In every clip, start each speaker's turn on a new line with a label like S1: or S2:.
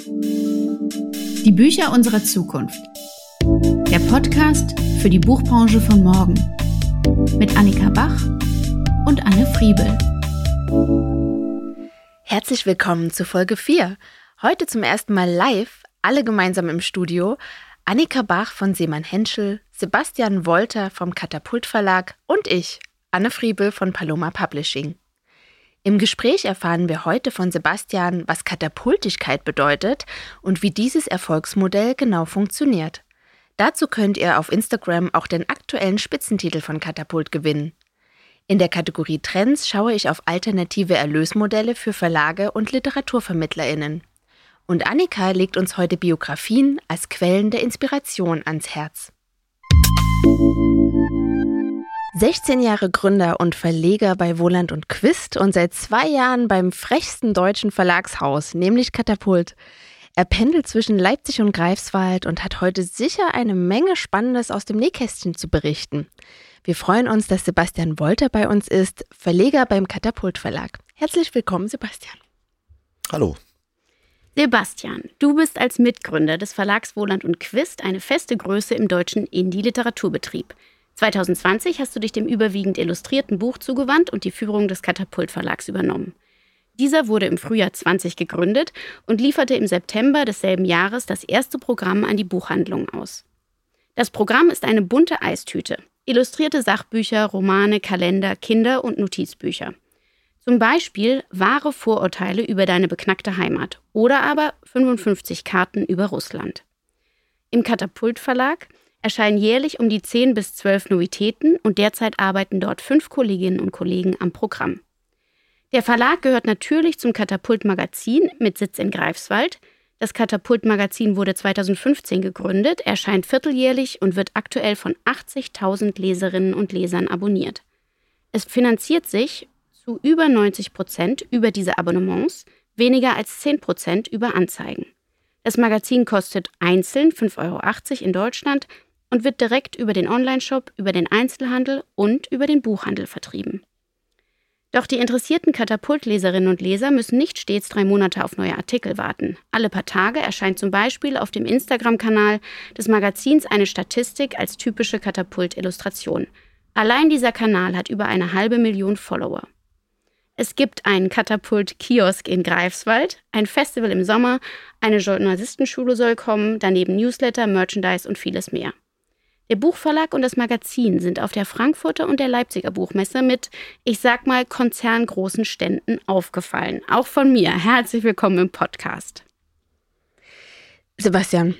S1: Die Bücher unserer Zukunft. Der Podcast für die Buchbranche von morgen. Mit Annika Bach und Anne Friebel.
S2: Herzlich willkommen zu Folge 4. Heute zum ersten Mal live, alle gemeinsam im Studio. Annika Bach von Seemann Henschel, Sebastian Wolter vom Katapult Verlag und ich, Anne Friebel von Paloma Publishing. Im Gespräch erfahren wir heute von Sebastian, was Katapultigkeit bedeutet und wie dieses Erfolgsmodell genau funktioniert. Dazu könnt ihr auf Instagram auch den aktuellen Spitzentitel von Katapult gewinnen. In der Kategorie Trends schaue ich auf alternative Erlösmodelle für Verlage und Literaturvermittlerinnen. Und Annika legt uns heute Biografien als Quellen der Inspiration ans Herz. 16 Jahre Gründer und Verleger bei Wohland und Quist und seit zwei Jahren beim frechsten deutschen Verlagshaus, nämlich Katapult. Er pendelt zwischen Leipzig und Greifswald und hat heute sicher eine Menge Spannendes aus dem Nähkästchen zu berichten. Wir freuen uns, dass Sebastian Wolter bei uns ist, Verleger beim Katapult Verlag. Herzlich willkommen, Sebastian.
S3: Hallo.
S4: Sebastian, du bist als Mitgründer des Verlags Wohland und Quist eine feste Größe im deutschen Indie-Literaturbetrieb. 2020 hast du dich dem überwiegend illustrierten Buch zugewandt und die Führung des Katapult Verlags übernommen. Dieser wurde im Frühjahr 20 gegründet und lieferte im September desselben Jahres das erste Programm an die Buchhandlung aus. Das Programm ist eine bunte Eistüte. Illustrierte Sachbücher, Romane, Kalender, Kinder- und Notizbücher. Zum Beispiel wahre Vorurteile über deine beknackte Heimat oder aber 55 Karten über Russland. Im Katapult Verlag erscheinen jährlich um die 10 bis 12 Novitäten und derzeit arbeiten dort fünf Kolleginnen und Kollegen am Programm. Der Verlag gehört natürlich zum Katapult Magazin mit Sitz in Greifswald. Das Katapult Magazin wurde 2015 gegründet, erscheint vierteljährlich und wird aktuell von 80.000 Leserinnen und Lesern abonniert. Es finanziert sich zu über 90 Prozent über diese Abonnements, weniger als 10 Prozent über Anzeigen. Das Magazin kostet einzeln 5,80 Euro in Deutschland, und wird direkt über den Onlineshop, über den Einzelhandel und über den Buchhandel vertrieben. Doch die interessierten Katapultleserinnen und Leser müssen nicht stets drei Monate auf neue Artikel warten. Alle paar Tage erscheint zum Beispiel auf dem Instagram-Kanal des Magazins eine Statistik als typische Katapult-Illustration. Allein dieser Kanal hat über eine halbe Million Follower. Es gibt einen Katapult-Kiosk in Greifswald, ein Festival im Sommer, eine Journalistenschule soll kommen, daneben Newsletter, Merchandise und vieles mehr. Der Buchverlag und das Magazin sind auf der Frankfurter und der Leipziger Buchmesse mit, ich sag mal, konzerngroßen Ständen aufgefallen. Auch von mir. Herzlich willkommen im Podcast.
S2: Sebastian,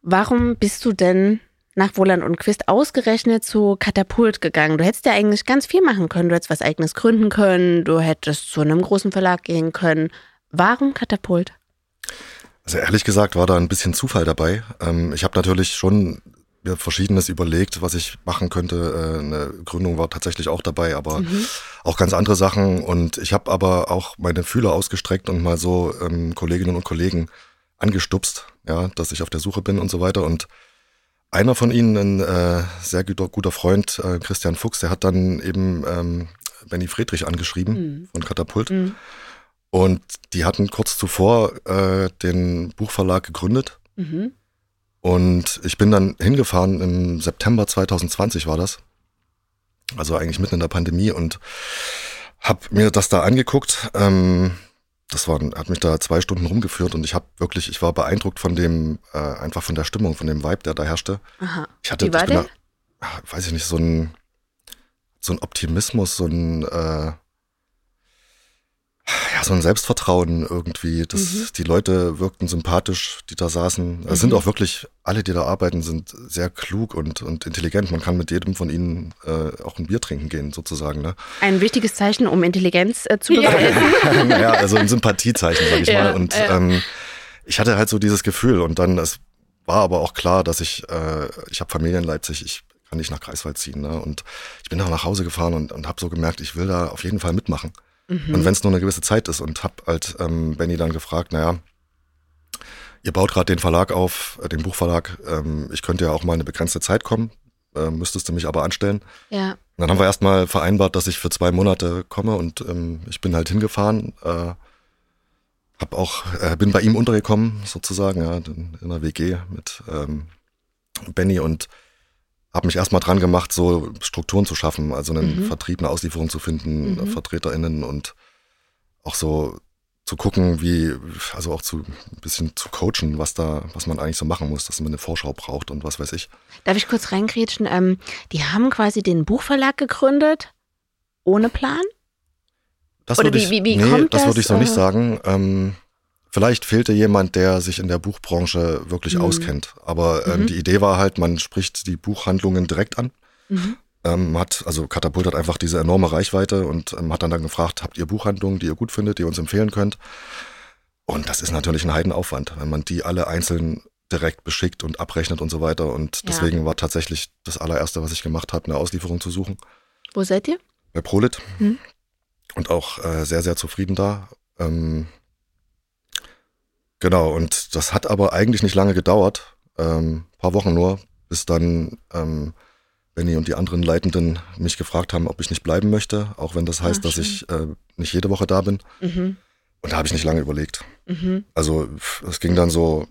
S2: warum bist du denn nach Wohland und Quist ausgerechnet zu Katapult gegangen? Du hättest ja eigentlich ganz viel machen können. Du hättest was eigenes gründen können. Du hättest zu einem großen Verlag gehen können. Warum Katapult?
S3: Also ehrlich gesagt war da ein bisschen Zufall dabei. Ähm, ich habe natürlich schon mir Verschiedenes überlegt, was ich machen könnte. Äh, eine Gründung war tatsächlich auch dabei, aber mhm. auch ganz andere Sachen. Und ich habe aber auch meine Fühler ausgestreckt und mal so ähm, Kolleginnen und Kollegen angestupst, ja, dass ich auf der Suche bin und so weiter. Und einer von ihnen, ein äh, sehr guter, guter Freund, äh, Christian Fuchs, der hat dann eben ähm, Benny Friedrich angeschrieben mhm. von Katapult. Mhm. Und die hatten kurz zuvor äh, den Buchverlag gegründet. Mhm. Und ich bin dann hingefahren im September 2020 war das. Also eigentlich mitten in der Pandemie und habe mir das da angeguckt. Ähm, das war, hat mich da zwei Stunden rumgeführt und ich habe wirklich, ich war beeindruckt von dem, äh, einfach von der Stimmung, von dem Vibe, der da herrschte.
S2: Aha.
S3: Ich hatte,
S2: Wie war
S3: ich
S2: der?
S3: Da, weiß ich nicht, so ein, so ein Optimismus, so ein, äh, ja, so ein Selbstvertrauen irgendwie. Das, mhm. Die Leute wirkten sympathisch, die da saßen. Es mhm. sind auch wirklich, alle, die da arbeiten, sind sehr klug und, und intelligent. Man kann mit jedem von ihnen äh, auch ein Bier trinken gehen, sozusagen. Ne?
S2: Ein wichtiges Zeichen, um Intelligenz äh, zu beweisen.
S3: ja, also ein Sympathiezeichen, sag ich ja, mal. Und ja. ähm, ich hatte halt so dieses Gefühl und dann, es war aber auch klar, dass ich, äh, ich habe Familie in Leipzig, ich kann nicht nach Greifswald ziehen. Ne? Und ich bin auch nach Hause gefahren und, und habe so gemerkt, ich will da auf jeden Fall mitmachen. Mhm. Und wenn es nur eine gewisse Zeit ist und hab halt ähm, Benny dann gefragt, naja, ihr baut gerade den Verlag auf, äh, den Buchverlag, ähm, ich könnte ja auch mal eine begrenzte Zeit kommen, äh, müsstest du mich aber anstellen.
S2: Ja.
S3: Und dann haben wir erstmal vereinbart, dass ich für zwei Monate komme und ähm, ich bin halt hingefahren. Äh, hab auch, äh, bin bei ihm untergekommen, sozusagen, ja, in, in einer WG mit ähm, Benny und habe mich erstmal dran gemacht, so Strukturen zu schaffen, also einen mhm. Vertrieb, eine Auslieferung zu finden, mhm. VertreterInnen und auch so zu gucken, wie, also auch zu ein bisschen zu coachen, was da, was man eigentlich so machen muss, dass man eine Vorschau braucht und was weiß ich.
S2: Darf ich kurz reingrätschen? Ähm, die haben quasi den Buchverlag gegründet, ohne Plan?
S3: Das Oder wie, ich, wie, wie nee, kommt das? Das würde ich so nicht sagen. Ähm, vielleicht fehlte jemand, der sich in der Buchbranche wirklich mhm. auskennt. Aber ähm, mhm. die Idee war halt, man spricht die Buchhandlungen direkt an. Mhm. Ähm, hat, also Katapult hat einfach diese enorme Reichweite und ähm, hat dann, dann gefragt, habt ihr Buchhandlungen, die ihr gut findet, die ihr uns empfehlen könnt? Und das ist natürlich ein Heidenaufwand, wenn man die alle einzeln direkt beschickt und abrechnet und so weiter. Und ja. deswegen war tatsächlich das allererste, was ich gemacht habe, eine Auslieferung zu suchen.
S2: Wo seid ihr?
S3: Bei Prolit. Hm. Und auch äh, sehr, sehr zufrieden da. Ähm, genau, und das hat aber eigentlich nicht lange gedauert. Ähm, paar Wochen nur, bis dann ähm, Benny und die anderen Leitenden mich gefragt haben, ob ich nicht bleiben möchte, auch wenn das heißt, Ach, dass ich äh, nicht jede Woche da bin. Mhm. Und da habe ich nicht lange überlegt. Mhm. Also es ging dann so,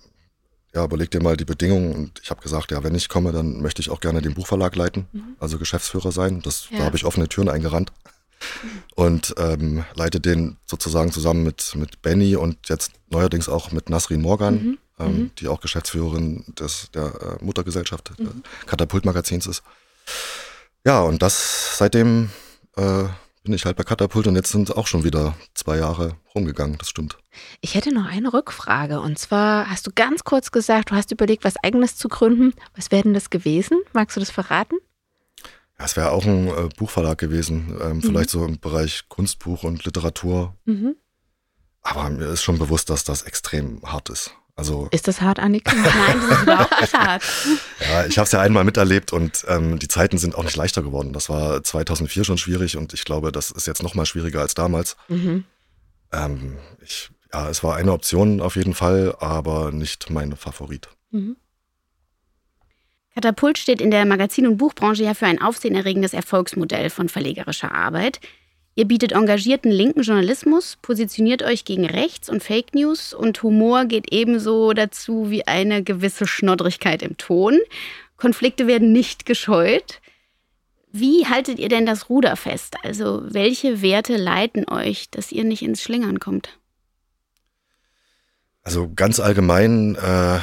S3: ja, überleg dir mal die Bedingungen. Und ich habe gesagt, ja, wenn ich komme, dann möchte ich auch gerne den Buchverlag leiten, mhm. also Geschäftsführer sein. Das, ja. Da habe ich offene Türen eingerannt. Und ähm, leite den sozusagen zusammen mit, mit Benny und jetzt neuerdings auch mit Nasrin Morgan, mhm. Ähm, mhm. die auch Geschäftsführerin des, der äh, Muttergesellschaft, mhm. Katapult-Magazins ist. Ja, und das seitdem äh, bin ich halt bei Katapult und jetzt sind auch schon wieder zwei Jahre rumgegangen, das stimmt.
S2: Ich hätte noch eine Rückfrage und zwar hast du ganz kurz gesagt, du hast überlegt, was eigenes zu gründen. Was wäre denn das gewesen? Magst du das verraten?
S3: Ja, es wäre auch ein äh, Buchverlag gewesen, ähm, mhm. vielleicht so im Bereich Kunstbuch und Literatur. Mhm. Aber mir ist schon bewusst, dass das extrem hart ist. Also,
S2: ist das hart, Annika? Nein, das ist überhaupt nicht hart.
S3: ja, ich habe es ja einmal miterlebt und ähm, die Zeiten sind auch nicht leichter geworden. Das war 2004 schon schwierig und ich glaube, das ist jetzt noch mal schwieriger als damals. Mhm. Ähm, ich, ja, es war eine Option auf jeden Fall, aber nicht mein Favorit. Mhm.
S4: Katapult steht in der Magazin- und Buchbranche ja für ein aufsehenerregendes Erfolgsmodell von verlegerischer Arbeit. Ihr bietet engagierten linken Journalismus, positioniert euch gegen Rechts und Fake News und Humor geht ebenso dazu wie eine gewisse Schnoddrigkeit im Ton. Konflikte werden nicht gescheut. Wie haltet ihr denn das Ruder fest? Also welche Werte leiten euch, dass ihr nicht ins Schlingern kommt?
S3: Also ganz allgemein, äh,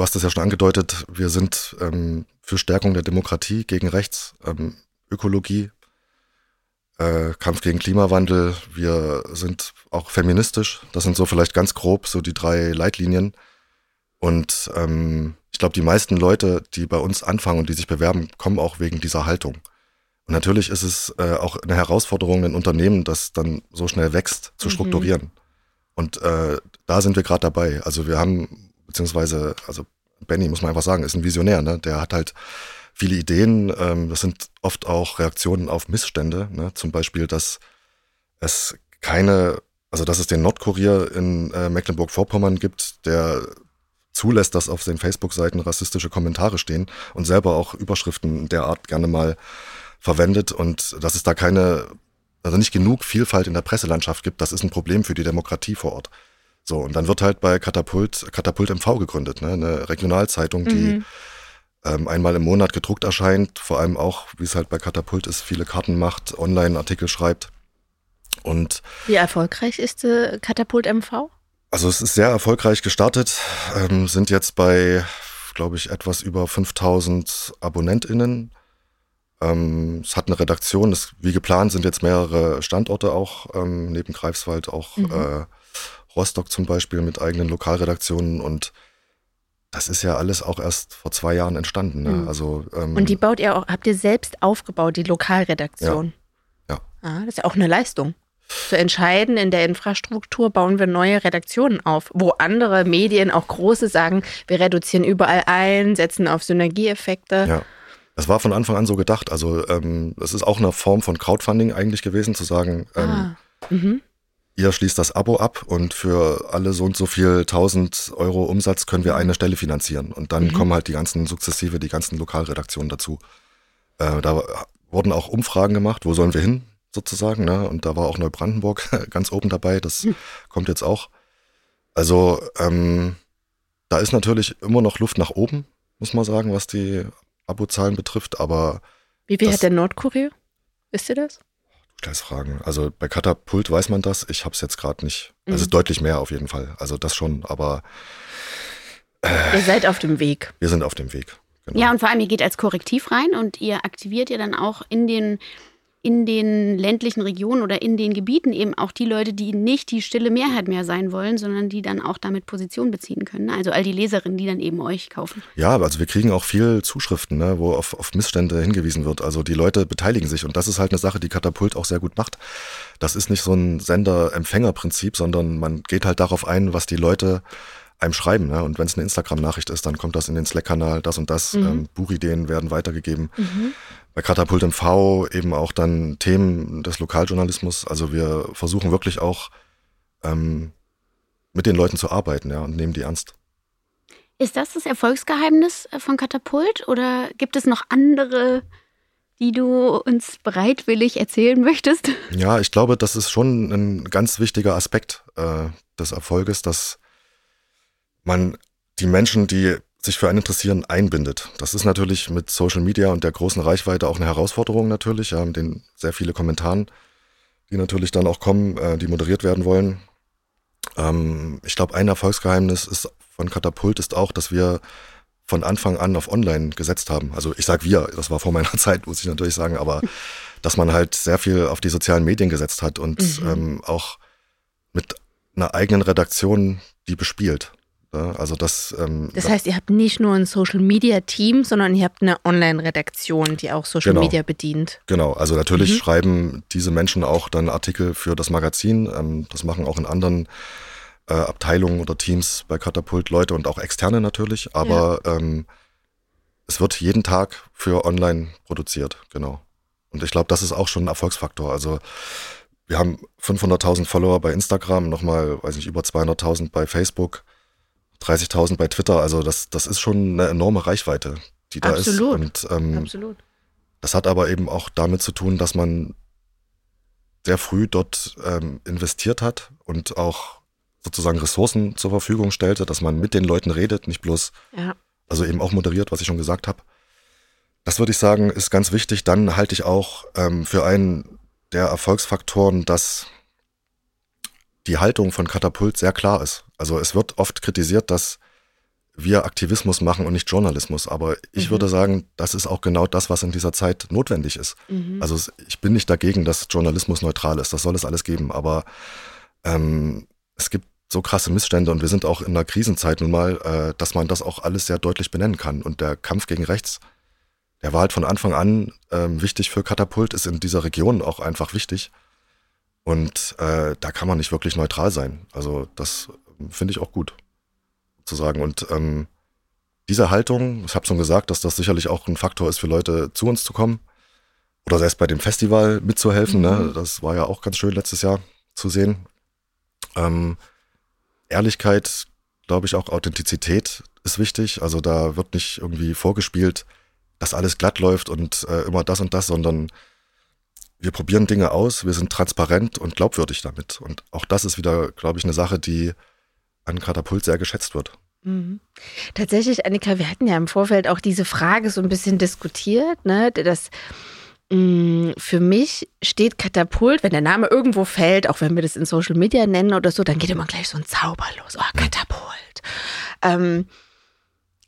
S3: du hast es ja schon angedeutet, wir sind ähm, für Stärkung der Demokratie gegen Rechts, ähm, Ökologie, äh, Kampf gegen Klimawandel, wir sind auch feministisch. Das sind so vielleicht ganz grob so die drei Leitlinien. Und ähm, ich glaube, die meisten Leute, die bei uns anfangen und die sich bewerben, kommen auch wegen dieser Haltung. Und natürlich ist es äh, auch eine Herausforderung, ein Unternehmen, das dann so schnell wächst, zu mhm. strukturieren. Und äh, da sind wir gerade dabei. Also wir haben, beziehungsweise, also Benny, muss man einfach sagen, ist ein Visionär, ne? Der hat halt viele Ideen. Ähm, das sind oft auch Reaktionen auf Missstände. Ne? Zum Beispiel, dass es keine, also dass es den Nordkurier in äh, Mecklenburg-Vorpommern gibt, der zulässt, dass auf den Facebook-Seiten rassistische Kommentare stehen und selber auch Überschriften der Art gerne mal verwendet und dass es da keine, also nicht genug Vielfalt in der Presselandschaft gibt, das ist ein Problem für die Demokratie vor Ort. So, und dann wird halt bei Katapult, Katapult MV gegründet, ne? eine Regionalzeitung, die mhm ähm, einmal im Monat gedruckt erscheint, vor allem auch, wie es halt bei Katapult ist, viele Karten macht, Online-Artikel schreibt. Und
S2: wie erfolgreich ist äh, Katapult MV?
S3: Also es ist sehr erfolgreich gestartet, ähm, sind jetzt bei, glaube ich, etwas über 5000 AbonnentInnen. Ähm, es hat eine Redaktion, es, wie geplant sind jetzt mehrere Standorte auch, ähm, neben Greifswald auch mhm. äh, Rostock zum Beispiel mit eigenen Lokalredaktionen und das ist ja alles auch erst vor zwei Jahren entstanden. Ne? Mhm. Also,
S2: ähm, Und die baut ihr auch, habt ihr selbst aufgebaut, die Lokalredaktion?
S3: Ja. ja.
S2: Ah, das ist ja auch eine Leistung. Zu entscheiden, in der Infrastruktur bauen wir neue Redaktionen auf, wo andere Medien, auch große, sagen, wir reduzieren überall ein, setzen auf Synergieeffekte.
S3: Ja. Das war von Anfang an so gedacht. Also ähm, es ist auch eine Form von Crowdfunding eigentlich gewesen, zu sagen, ähm, ah. mhm ihr schließt das Abo ab und für alle so und so viel 1000 Euro Umsatz können wir eine Stelle finanzieren. Und dann mhm. kommen halt die ganzen sukzessive, die ganzen Lokalredaktionen dazu. Äh, da wurden auch Umfragen gemacht, wo sollen wir hin? sozusagen. Ne? Und da war auch Neubrandenburg ganz oben dabei. Das hm. kommt jetzt auch. Also ähm, da ist natürlich immer noch Luft nach oben, muss man sagen, was die Abozahlen betrifft. Aber
S2: wie viel hat der Nordkorea? Wisst ihr das?
S3: Gleich fragen. Also bei Katapult weiß man das. Ich habe es jetzt gerade nicht. Mhm. Also deutlich mehr auf jeden Fall. Also das schon. Aber
S2: äh, ihr seid auf dem Weg.
S3: Wir sind auf dem Weg.
S4: Genau. Ja, und vor allem, ihr geht als Korrektiv rein und ihr aktiviert ja dann auch in den in den ländlichen Regionen oder in den Gebieten eben auch die Leute, die nicht die stille Mehrheit mehr sein wollen, sondern die dann auch damit Position beziehen können. Also all die Leserinnen, die dann eben euch kaufen.
S3: Ja, also wir kriegen auch viel Zuschriften, ne, wo auf, auf Missstände hingewiesen wird. Also die Leute beteiligen sich und das ist halt eine Sache, die Katapult auch sehr gut macht. Das ist nicht so ein Sender-Empfänger-Prinzip, sondern man geht halt darauf ein, was die Leute einem schreiben. Ne? Und wenn es eine Instagram-Nachricht ist, dann kommt das in den Slack-Kanal, das und das. Mhm. Ähm, Buchideen werden weitergegeben. Mhm. Bei Katapult MV eben auch dann Themen des Lokaljournalismus. Also wir versuchen wirklich auch ähm, mit den Leuten zu arbeiten ja, und nehmen die ernst.
S4: Ist das das Erfolgsgeheimnis äh, von Katapult oder gibt es noch andere, die du uns bereitwillig erzählen möchtest?
S3: Ja, ich glaube, das ist schon ein ganz wichtiger Aspekt äh, des Erfolges, dass man die Menschen, die sich für einen interessieren, einbindet. Das ist natürlich mit Social Media und der großen Reichweite auch eine Herausforderung natürlich, ja, mit den sehr viele Kommentaren, die natürlich dann auch kommen, äh, die moderiert werden wollen. Ähm, ich glaube, ein Erfolgsgeheimnis ist von Katapult ist auch, dass wir von Anfang an auf Online gesetzt haben. Also ich sage wir, das war vor meiner Zeit, muss ich natürlich sagen, aber dass man halt sehr viel auf die sozialen Medien gesetzt hat und mhm. ähm, auch mit einer eigenen Redaktion die bespielt. Also das,
S2: ähm, das heißt, ihr habt nicht nur ein Social Media Team, sondern ihr habt eine Online-Redaktion, die auch Social genau, Media bedient.
S3: Genau, also natürlich mhm. schreiben diese Menschen auch dann Artikel für das Magazin. Ähm, das machen auch in anderen äh, Abteilungen oder Teams bei Katapult Leute und auch externe natürlich. Aber ja. ähm, es wird jeden Tag für online produziert, genau. Und ich glaube, das ist auch schon ein Erfolgsfaktor. Also wir haben 500.000 Follower bei Instagram, nochmal, weiß nicht, über 200.000 bei Facebook. 30.000 bei Twitter, also das, das ist schon eine enorme Reichweite, die da
S2: Absolut.
S3: ist. Und ähm, Absolut. das hat aber eben auch damit zu tun, dass man sehr früh dort ähm, investiert hat und auch sozusagen Ressourcen zur Verfügung stellte, dass man mit den Leuten redet, nicht bloß, ja. also eben auch moderiert, was ich schon gesagt habe. Das würde ich sagen, ist ganz wichtig. Dann halte ich auch ähm, für einen der Erfolgsfaktoren, dass die Haltung von Katapult sehr klar ist. Also es wird oft kritisiert, dass wir Aktivismus machen und nicht Journalismus. Aber ich mhm. würde sagen, das ist auch genau das, was in dieser Zeit notwendig ist. Mhm. Also ich bin nicht dagegen, dass Journalismus neutral ist. Das soll es alles geben. Aber ähm, es gibt so krasse Missstände und wir sind auch in einer Krisenzeit nun mal, äh, dass man das auch alles sehr deutlich benennen kann. Und der Kampf gegen rechts, der war halt von Anfang an äh, wichtig für Katapult, ist in dieser Region auch einfach wichtig. Und äh, da kann man nicht wirklich neutral sein. Also das finde ich auch gut zu sagen. Und ähm, diese Haltung, ich habe schon gesagt, dass das sicherlich auch ein Faktor ist für Leute, zu uns zu kommen oder selbst bei dem Festival mitzuhelfen. Ne? Mhm. Ne? Das war ja auch ganz schön letztes Jahr zu sehen. Ähm, Ehrlichkeit, glaube ich, auch Authentizität ist wichtig. Also da wird nicht irgendwie vorgespielt, dass alles glatt läuft und äh, immer das und das, sondern wir probieren Dinge aus, wir sind transparent und glaubwürdig damit. Und auch das ist wieder, glaube ich, eine Sache, die an Katapult sehr geschätzt wird.
S2: Mhm. Tatsächlich, Annika, wir hatten ja im Vorfeld auch diese Frage so ein bisschen diskutiert, ne, dass mh, mm, für mich steht Katapult, wenn der Name irgendwo fällt, auch wenn wir das in Social Media nennen oder so, dann geht immer gleich so ein Zauber los. Oh, Katapult. Ähm,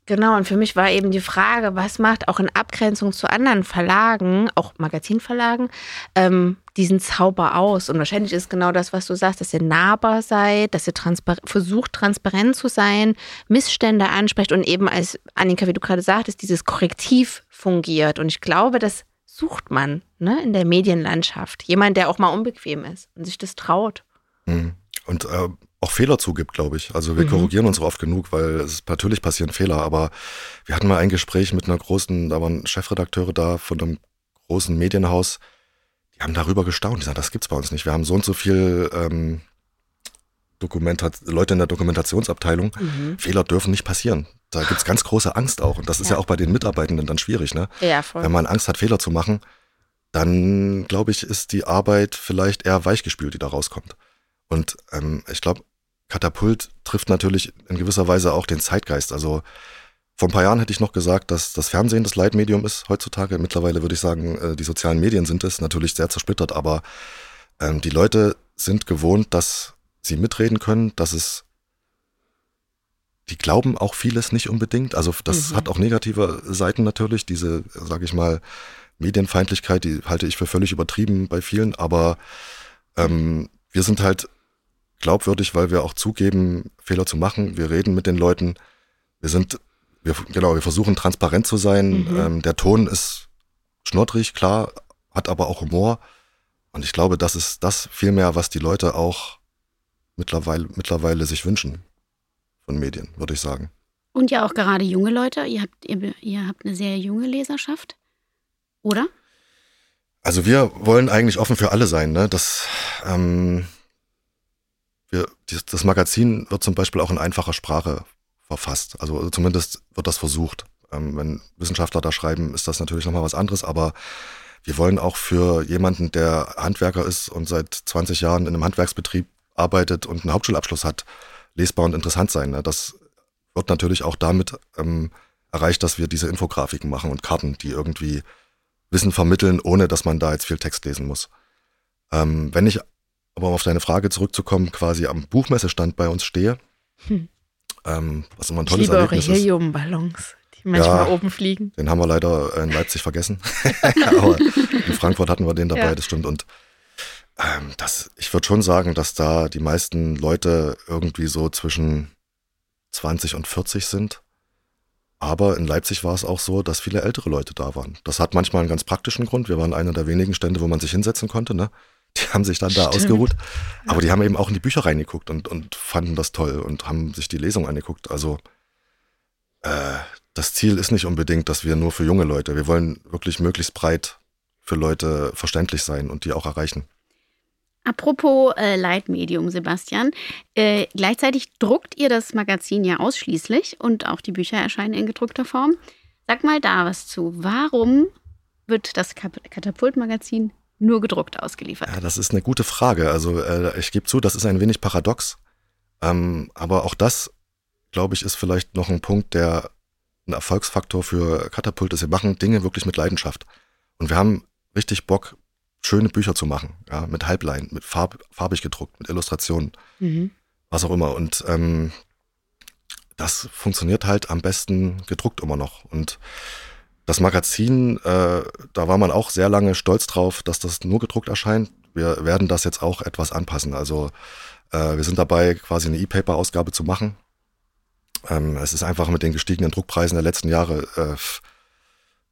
S2: Genau, und für mich war eben die Frage, was macht auch in Abgrenzung zu anderen Verlagen, auch Magazinverlagen, ähm, diesen Zauber aus? Und wahrscheinlich ist genau das, was du sagst, dass ihr nahbar seid, dass ihr transpar versucht, transparent zu sein, Missstände ansprecht und eben als Annika, wie du gerade sagtest, dieses Korrektiv fungiert. Und ich glaube, das sucht man ne, in der Medienlandschaft. Jemand, der auch mal unbequem ist und sich das traut.
S3: Mhm. Und äh, auch Fehler zugibt, glaube ich. Also wir mhm. korrigieren uns oft genug, weil es natürlich passieren Fehler. Aber wir hatten mal ein Gespräch mit einer großen, da waren Chefredakteure da von einem großen Medienhaus. Die haben darüber gestaunt. Die sagen, das gibt's bei uns nicht. Wir haben so und so viel ähm, Dokumentat Leute in der Dokumentationsabteilung. Mhm. Fehler dürfen nicht passieren. Da gibt's ganz große Angst auch. Und das ist ja, ja auch bei den Mitarbeitenden dann schwierig, ne?
S2: Ja, voll.
S3: Wenn man Angst hat, Fehler zu machen, dann glaube ich, ist die Arbeit vielleicht eher weichgespült, die da rauskommt. Und ähm, ich glaube, Katapult trifft natürlich in gewisser Weise auch den Zeitgeist. Also vor ein paar Jahren hätte ich noch gesagt, dass das Fernsehen das Leitmedium ist heutzutage. Mittlerweile würde ich sagen, äh, die sozialen Medien sind es, natürlich sehr zersplittert, aber ähm, die Leute sind gewohnt, dass sie mitreden können, dass es die glauben auch vieles nicht unbedingt. Also das mhm. hat auch negative Seiten natürlich. Diese, sage ich mal, Medienfeindlichkeit, die halte ich für völlig übertrieben bei vielen. Aber ähm, wir sind halt glaubwürdig, weil wir auch zugeben, Fehler zu machen. Wir reden mit den Leuten. Wir sind, wir, genau, wir versuchen transparent zu sein. Mhm. Ähm, der Ton ist schnoddrig, klar, hat aber auch Humor. Und ich glaube, das ist das vielmehr, was die Leute auch mittlerweile, mittlerweile sich wünschen von Medien, würde ich sagen.
S4: Und ja auch gerade junge Leute. Ihr habt, ihr, ihr habt eine sehr junge Leserschaft, oder?
S3: Also wir wollen eigentlich offen für alle sein. Ne? Das, ähm, wir, das Magazin wird zum Beispiel auch in einfacher Sprache verfasst. Also zumindest wird das versucht. Ähm, wenn Wissenschaftler da schreiben, ist das natürlich nochmal was anderes, aber wir wollen auch für jemanden, der Handwerker ist und seit 20 Jahren in einem Handwerksbetrieb arbeitet und einen Hauptschulabschluss hat, lesbar und interessant sein. Ne? Das wird natürlich auch damit ähm, erreicht, dass wir diese Infografiken machen und Karten, die irgendwie Wissen vermitteln, ohne dass man da jetzt viel Text lesen muss. Ähm, wenn ich aber um auf deine Frage zurückzukommen, quasi am Buchmessestand bei uns stehe, hm. ähm, was immer ein tolles
S2: ich liebe
S3: Erlebnis
S2: eure Heliumballons, die manchmal
S3: ja,
S2: oben fliegen.
S3: Den haben wir leider in Leipzig vergessen. aber in Frankfurt hatten wir den dabei, ja. das stimmt. Und ähm, das, ich würde schon sagen, dass da die meisten Leute irgendwie so zwischen 20 und 40 sind. Aber in Leipzig war es auch so, dass viele ältere Leute da waren. Das hat manchmal einen ganz praktischen Grund. Wir waren einer der wenigen Stände, wo man sich hinsetzen konnte. Ne? Die haben sich dann Stimmt. da ausgeruht. Aber die haben eben auch in die Bücher reingeguckt und, und fanden das toll und haben sich die Lesung angeguckt. Also äh, das Ziel ist nicht unbedingt, dass wir nur für junge Leute, wir wollen wirklich möglichst breit für Leute verständlich sein und die auch erreichen.
S4: Apropos äh, Leitmedium, Sebastian. Äh, gleichzeitig druckt ihr das Magazin ja ausschließlich und auch die Bücher erscheinen in gedruckter Form. Sag mal da was zu. Warum wird das Katapult-Magazin nur gedruckt ausgeliefert?
S3: Ja, das ist eine gute Frage. Also äh, ich gebe zu, das ist ein wenig paradox. Ähm, aber auch das, glaube ich, ist vielleicht noch ein Punkt, der ein Erfolgsfaktor für Katapult ist. Wir machen Dinge wirklich mit Leidenschaft. Und wir haben richtig Bock, schöne Bücher zu machen, ja, mit Halblein, mit Farb, farbig gedruckt, mit Illustrationen, mhm. was auch immer. Und ähm, das funktioniert halt am besten gedruckt immer noch. Und das Magazin, äh, da war man auch sehr lange stolz drauf, dass das nur gedruckt erscheint. Wir werden das jetzt auch etwas anpassen. Also äh, wir sind dabei, quasi eine E-Paper-Ausgabe zu machen. Ähm, es ist einfach mit den gestiegenen Druckpreisen der letzten Jahre äh,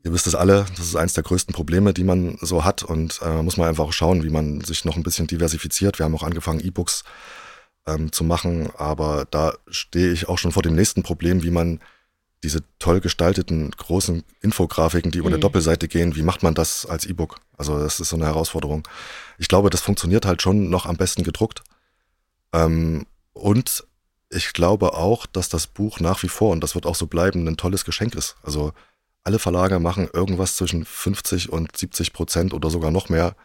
S3: Ihr wisst es alle, das ist eines der größten Probleme, die man so hat und äh, muss man einfach auch schauen, wie man sich noch ein bisschen diversifiziert. Wir haben auch angefangen, E-Books ähm, zu machen, aber da stehe ich auch schon vor dem nächsten Problem, wie man diese toll gestalteten großen Infografiken, die über mhm. eine Doppelseite gehen, wie macht man das als E-Book? Also das ist so eine Herausforderung. Ich glaube, das funktioniert halt schon noch am besten gedruckt. Ähm, und ich glaube auch, dass das Buch nach wie vor, und das wird auch so bleiben, ein tolles Geschenk ist. Also alle Verlage machen irgendwas zwischen 50 und 70 Prozent oder sogar noch mehr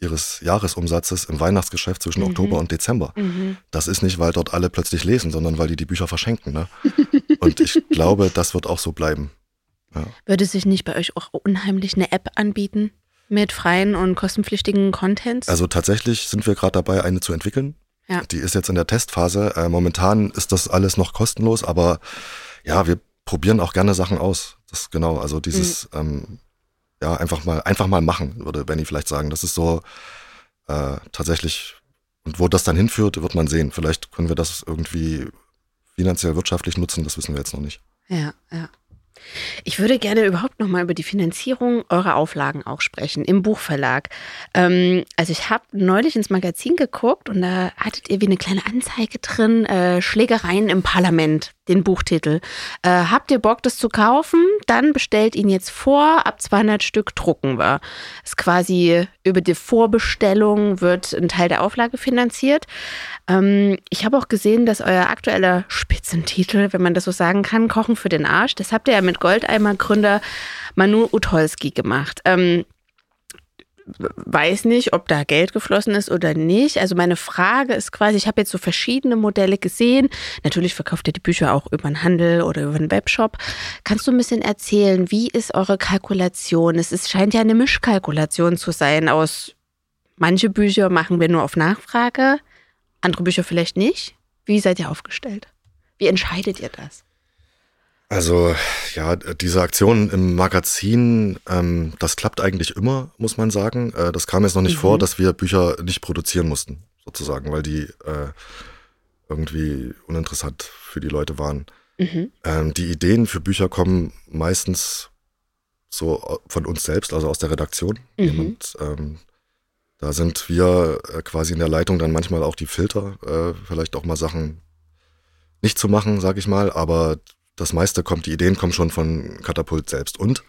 S3: ihres Jahresumsatzes im Weihnachtsgeschäft zwischen mhm. Oktober und Dezember. Mhm. Das ist nicht, weil dort alle plötzlich lesen, sondern weil die die Bücher verschenken. Ne? und ich glaube, das wird auch so bleiben.
S2: Ja. Würde sich nicht bei euch auch unheimlich eine App anbieten mit freien und kostenpflichtigen Contents?
S3: Also tatsächlich sind wir gerade dabei, eine zu entwickeln. Ja. Die ist jetzt in der Testphase. Äh, momentan ist das alles noch kostenlos, aber ja, wir probieren auch gerne Sachen aus. Das genau, also dieses, mhm. ähm, ja, einfach mal, einfach mal machen, würde Benny vielleicht sagen. Das ist so äh, tatsächlich, und wo das dann hinführt, wird man sehen. Vielleicht können wir das irgendwie finanziell, wirtschaftlich nutzen, das wissen wir jetzt noch nicht.
S2: Ja, ja. Ich würde gerne überhaupt noch mal über die Finanzierung eurer Auflagen auch sprechen im Buchverlag. Ähm, also ich habe neulich ins Magazin geguckt und da hattet ihr wie eine kleine Anzeige drin, äh, Schlägereien im Parlament, den Buchtitel. Äh, habt ihr Bock, das zu kaufen? Dann bestellt ihn jetzt vor, ab 200 Stück drucken wir. Ist quasi über die Vorbestellung wird ein Teil der Auflage finanziert. Ähm, ich habe auch gesehen, dass euer aktueller Spitzentitel, wenn man das so sagen kann, Kochen für den Arsch, das habt ihr ja mit Goldeimer-Gründer Manu Utolski gemacht. Ähm, weiß nicht, ob da Geld geflossen ist oder nicht. Also meine Frage ist quasi, ich habe jetzt so verschiedene Modelle gesehen. Natürlich verkauft ihr die Bücher auch über den Handel oder über einen Webshop. Kannst du ein bisschen erzählen, wie ist eure Kalkulation? Es ist, scheint ja eine Mischkalkulation zu sein aus manche Bücher machen wir nur auf Nachfrage, andere Bücher vielleicht nicht. Wie seid ihr aufgestellt? Wie entscheidet ihr das?
S3: Also ja, diese Aktion im Magazin, ähm, das klappt eigentlich immer, muss man sagen. Äh, das kam jetzt noch nicht mhm. vor, dass wir Bücher nicht produzieren mussten, sozusagen, weil die äh, irgendwie uninteressant für die Leute waren. Mhm. Ähm, die Ideen für Bücher kommen meistens so von uns selbst, also aus der Redaktion. Mhm. Jemand, ähm, da sind wir äh, quasi in der Leitung dann manchmal auch die Filter, äh, vielleicht auch mal Sachen nicht zu machen, sag ich mal, aber das meiste kommt, die Ideen kommen schon von Katapult selbst. Und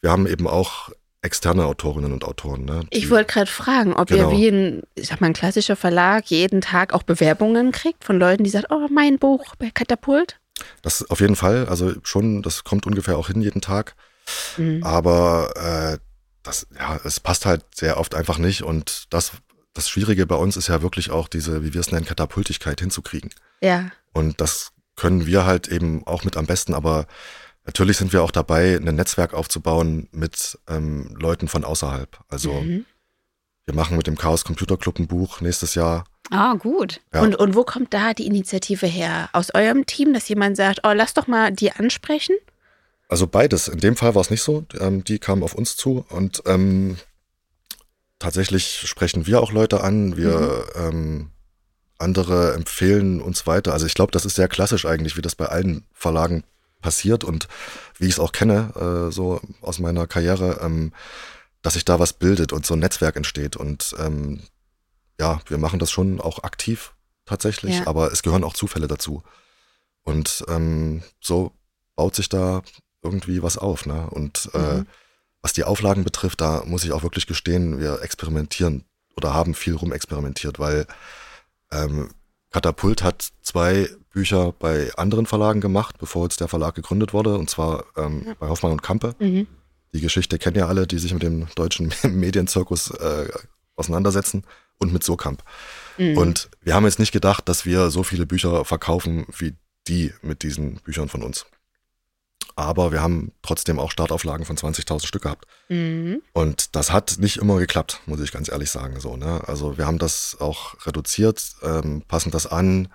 S3: wir haben eben auch externe Autorinnen und Autoren. Ne,
S2: ich wollte gerade fragen, ob genau. ihr wie ein, ich sag mal, ein klassischer Verlag jeden Tag auch Bewerbungen kriegt von Leuten, die sagen, oh, mein Buch bei Katapult?
S3: Das auf jeden Fall, also schon, das kommt ungefähr auch hin jeden Tag. Mhm. Aber äh, das, ja, es passt halt sehr oft einfach nicht. Und das, das Schwierige bei uns ist ja wirklich auch diese, wie wir es nennen, Katapultigkeit hinzukriegen.
S2: Ja.
S3: Und das können wir halt eben auch mit am besten, aber natürlich sind wir auch dabei, ein Netzwerk aufzubauen mit ähm, Leuten von außerhalb. Also mhm. wir machen mit dem Chaos Computer Club ein Buch nächstes Jahr.
S4: Ah, gut.
S2: Ja. Und, und wo kommt da die Initiative her? Aus eurem Team, dass jemand sagt, oh, lass doch mal die ansprechen?
S3: Also beides. In dem Fall war es nicht so. Ähm, die kamen auf uns zu und ähm, tatsächlich sprechen wir auch Leute an. Wir mhm. ähm, andere empfehlen uns weiter. Also ich glaube, das ist sehr klassisch eigentlich, wie das bei allen Verlagen passiert und wie ich es auch kenne, äh, so aus meiner Karriere, ähm, dass sich da was bildet und so ein Netzwerk entsteht. Und ähm, ja, wir machen das schon auch aktiv tatsächlich, ja. aber es gehören auch Zufälle dazu. Und ähm, so baut sich da irgendwie was auf. Ne? Und äh, mhm. was die Auflagen betrifft, da muss ich auch wirklich gestehen, wir experimentieren oder haben viel rumexperimentiert, weil ähm, Katapult hat zwei Bücher bei anderen Verlagen gemacht, bevor jetzt der Verlag gegründet wurde, und zwar ähm, ja. bei Hoffmann und Kampe. Mhm. Die Geschichte kennen ja alle, die sich mit dem deutschen Medienzirkus äh, auseinandersetzen und mit Sokamp. Mhm. Und wir haben jetzt nicht gedacht, dass wir so viele Bücher verkaufen wie die mit diesen Büchern von uns aber wir haben trotzdem auch Startauflagen von 20.000 Stück gehabt. Mhm. Und das hat nicht immer geklappt, muss ich ganz ehrlich sagen. So, ne? Also wir haben das auch reduziert, ähm, passen das an,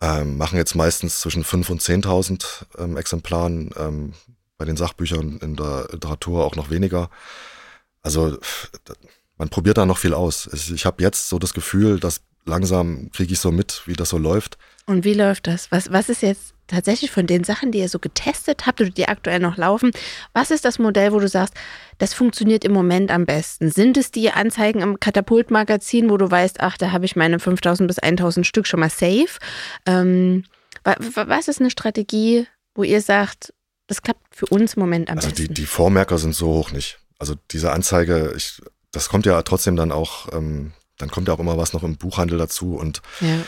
S3: ähm, machen jetzt meistens zwischen 5.000 und 10.000 ähm, Exemplaren, ähm, bei den Sachbüchern in der Literatur auch noch weniger. Also man probiert da noch viel aus. Ich habe jetzt so das Gefühl, dass langsam kriege ich so mit, wie das so läuft.
S2: Und wie läuft das? Was, was ist jetzt tatsächlich von den Sachen, die ihr so getestet habt oder die aktuell noch laufen, was ist das Modell, wo du sagst, das funktioniert im Moment am besten? Sind es die Anzeigen im Katapult-Magazin, wo du weißt, ach, da habe ich meine 5000 bis 1000 Stück schon mal safe? Ähm, was ist eine Strategie, wo ihr sagt, das klappt für uns im Moment am
S3: also
S2: besten?
S3: Die, die Vormerker sind so hoch nicht. Also diese Anzeige, ich, das kommt ja trotzdem dann auch, ähm, dann kommt ja auch immer was noch im Buchhandel dazu und ja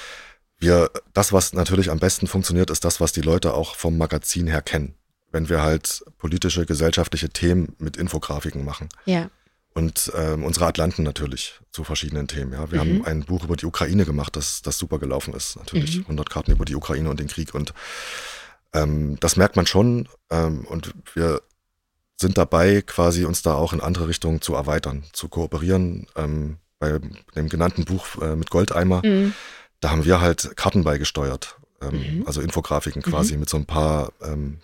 S3: wir, das, was natürlich am besten funktioniert, ist das, was die Leute auch vom Magazin her kennen. Wenn wir halt politische, gesellschaftliche Themen mit Infografiken machen.
S2: Ja.
S3: Und ähm, unsere Atlanten natürlich zu verschiedenen Themen. Ja, wir mhm. haben ein Buch über die Ukraine gemacht, das, das super gelaufen ist. Natürlich mhm. 100 Karten über die Ukraine und den Krieg. Und ähm, das merkt man schon. Ähm, und wir sind dabei, quasi uns da auch in andere Richtungen zu erweitern, zu kooperieren. Ähm, bei dem genannten Buch äh, mit Goldeimer. Mhm da haben wir halt Karten beigesteuert, ähm, mhm. also Infografiken quasi mhm. mit so ein paar ähm,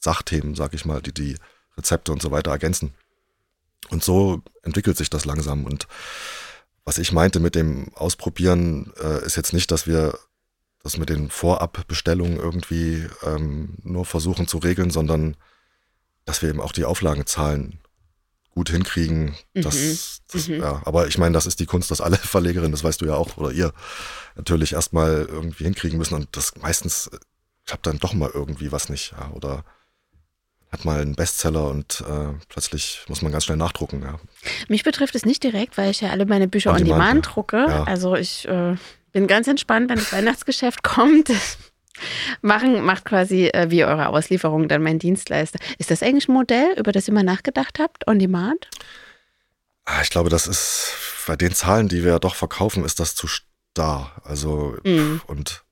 S3: Sachthemen, sag ich mal, die die Rezepte und so weiter ergänzen. Und so entwickelt sich das langsam. Und was ich meinte mit dem Ausprobieren, äh, ist jetzt nicht, dass wir das mit den Vorabbestellungen irgendwie ähm, nur versuchen zu regeln, sondern dass wir eben auch die Auflagenzahlen gut hinkriegen. Das, mhm. das mhm. ja, aber ich meine, das ist die Kunst, dass alle Verlegerinnen, das weißt du ja auch, oder ihr natürlich erstmal irgendwie hinkriegen müssen und das meistens klappt dann doch mal irgendwie was nicht, ja, oder hat mal einen Bestseller und äh, plötzlich muss man ganz schnell nachdrucken. Ja.
S2: Mich betrifft es nicht direkt, weil ich ja alle meine Bücher on, on demand, demand, drucke. Ja. Also ich äh, bin ganz entspannt, wenn das Weihnachtsgeschäft kommt. Machen, macht quasi äh, wie eure Auslieferung dann mein Dienstleister. Ist das eigentlich ein Modell, über das ihr mal nachgedacht habt, on demand?
S3: Ah, ich glaube, das ist bei den Zahlen, die wir doch verkaufen, ist das zu starr. Also
S2: Mhm.
S3: und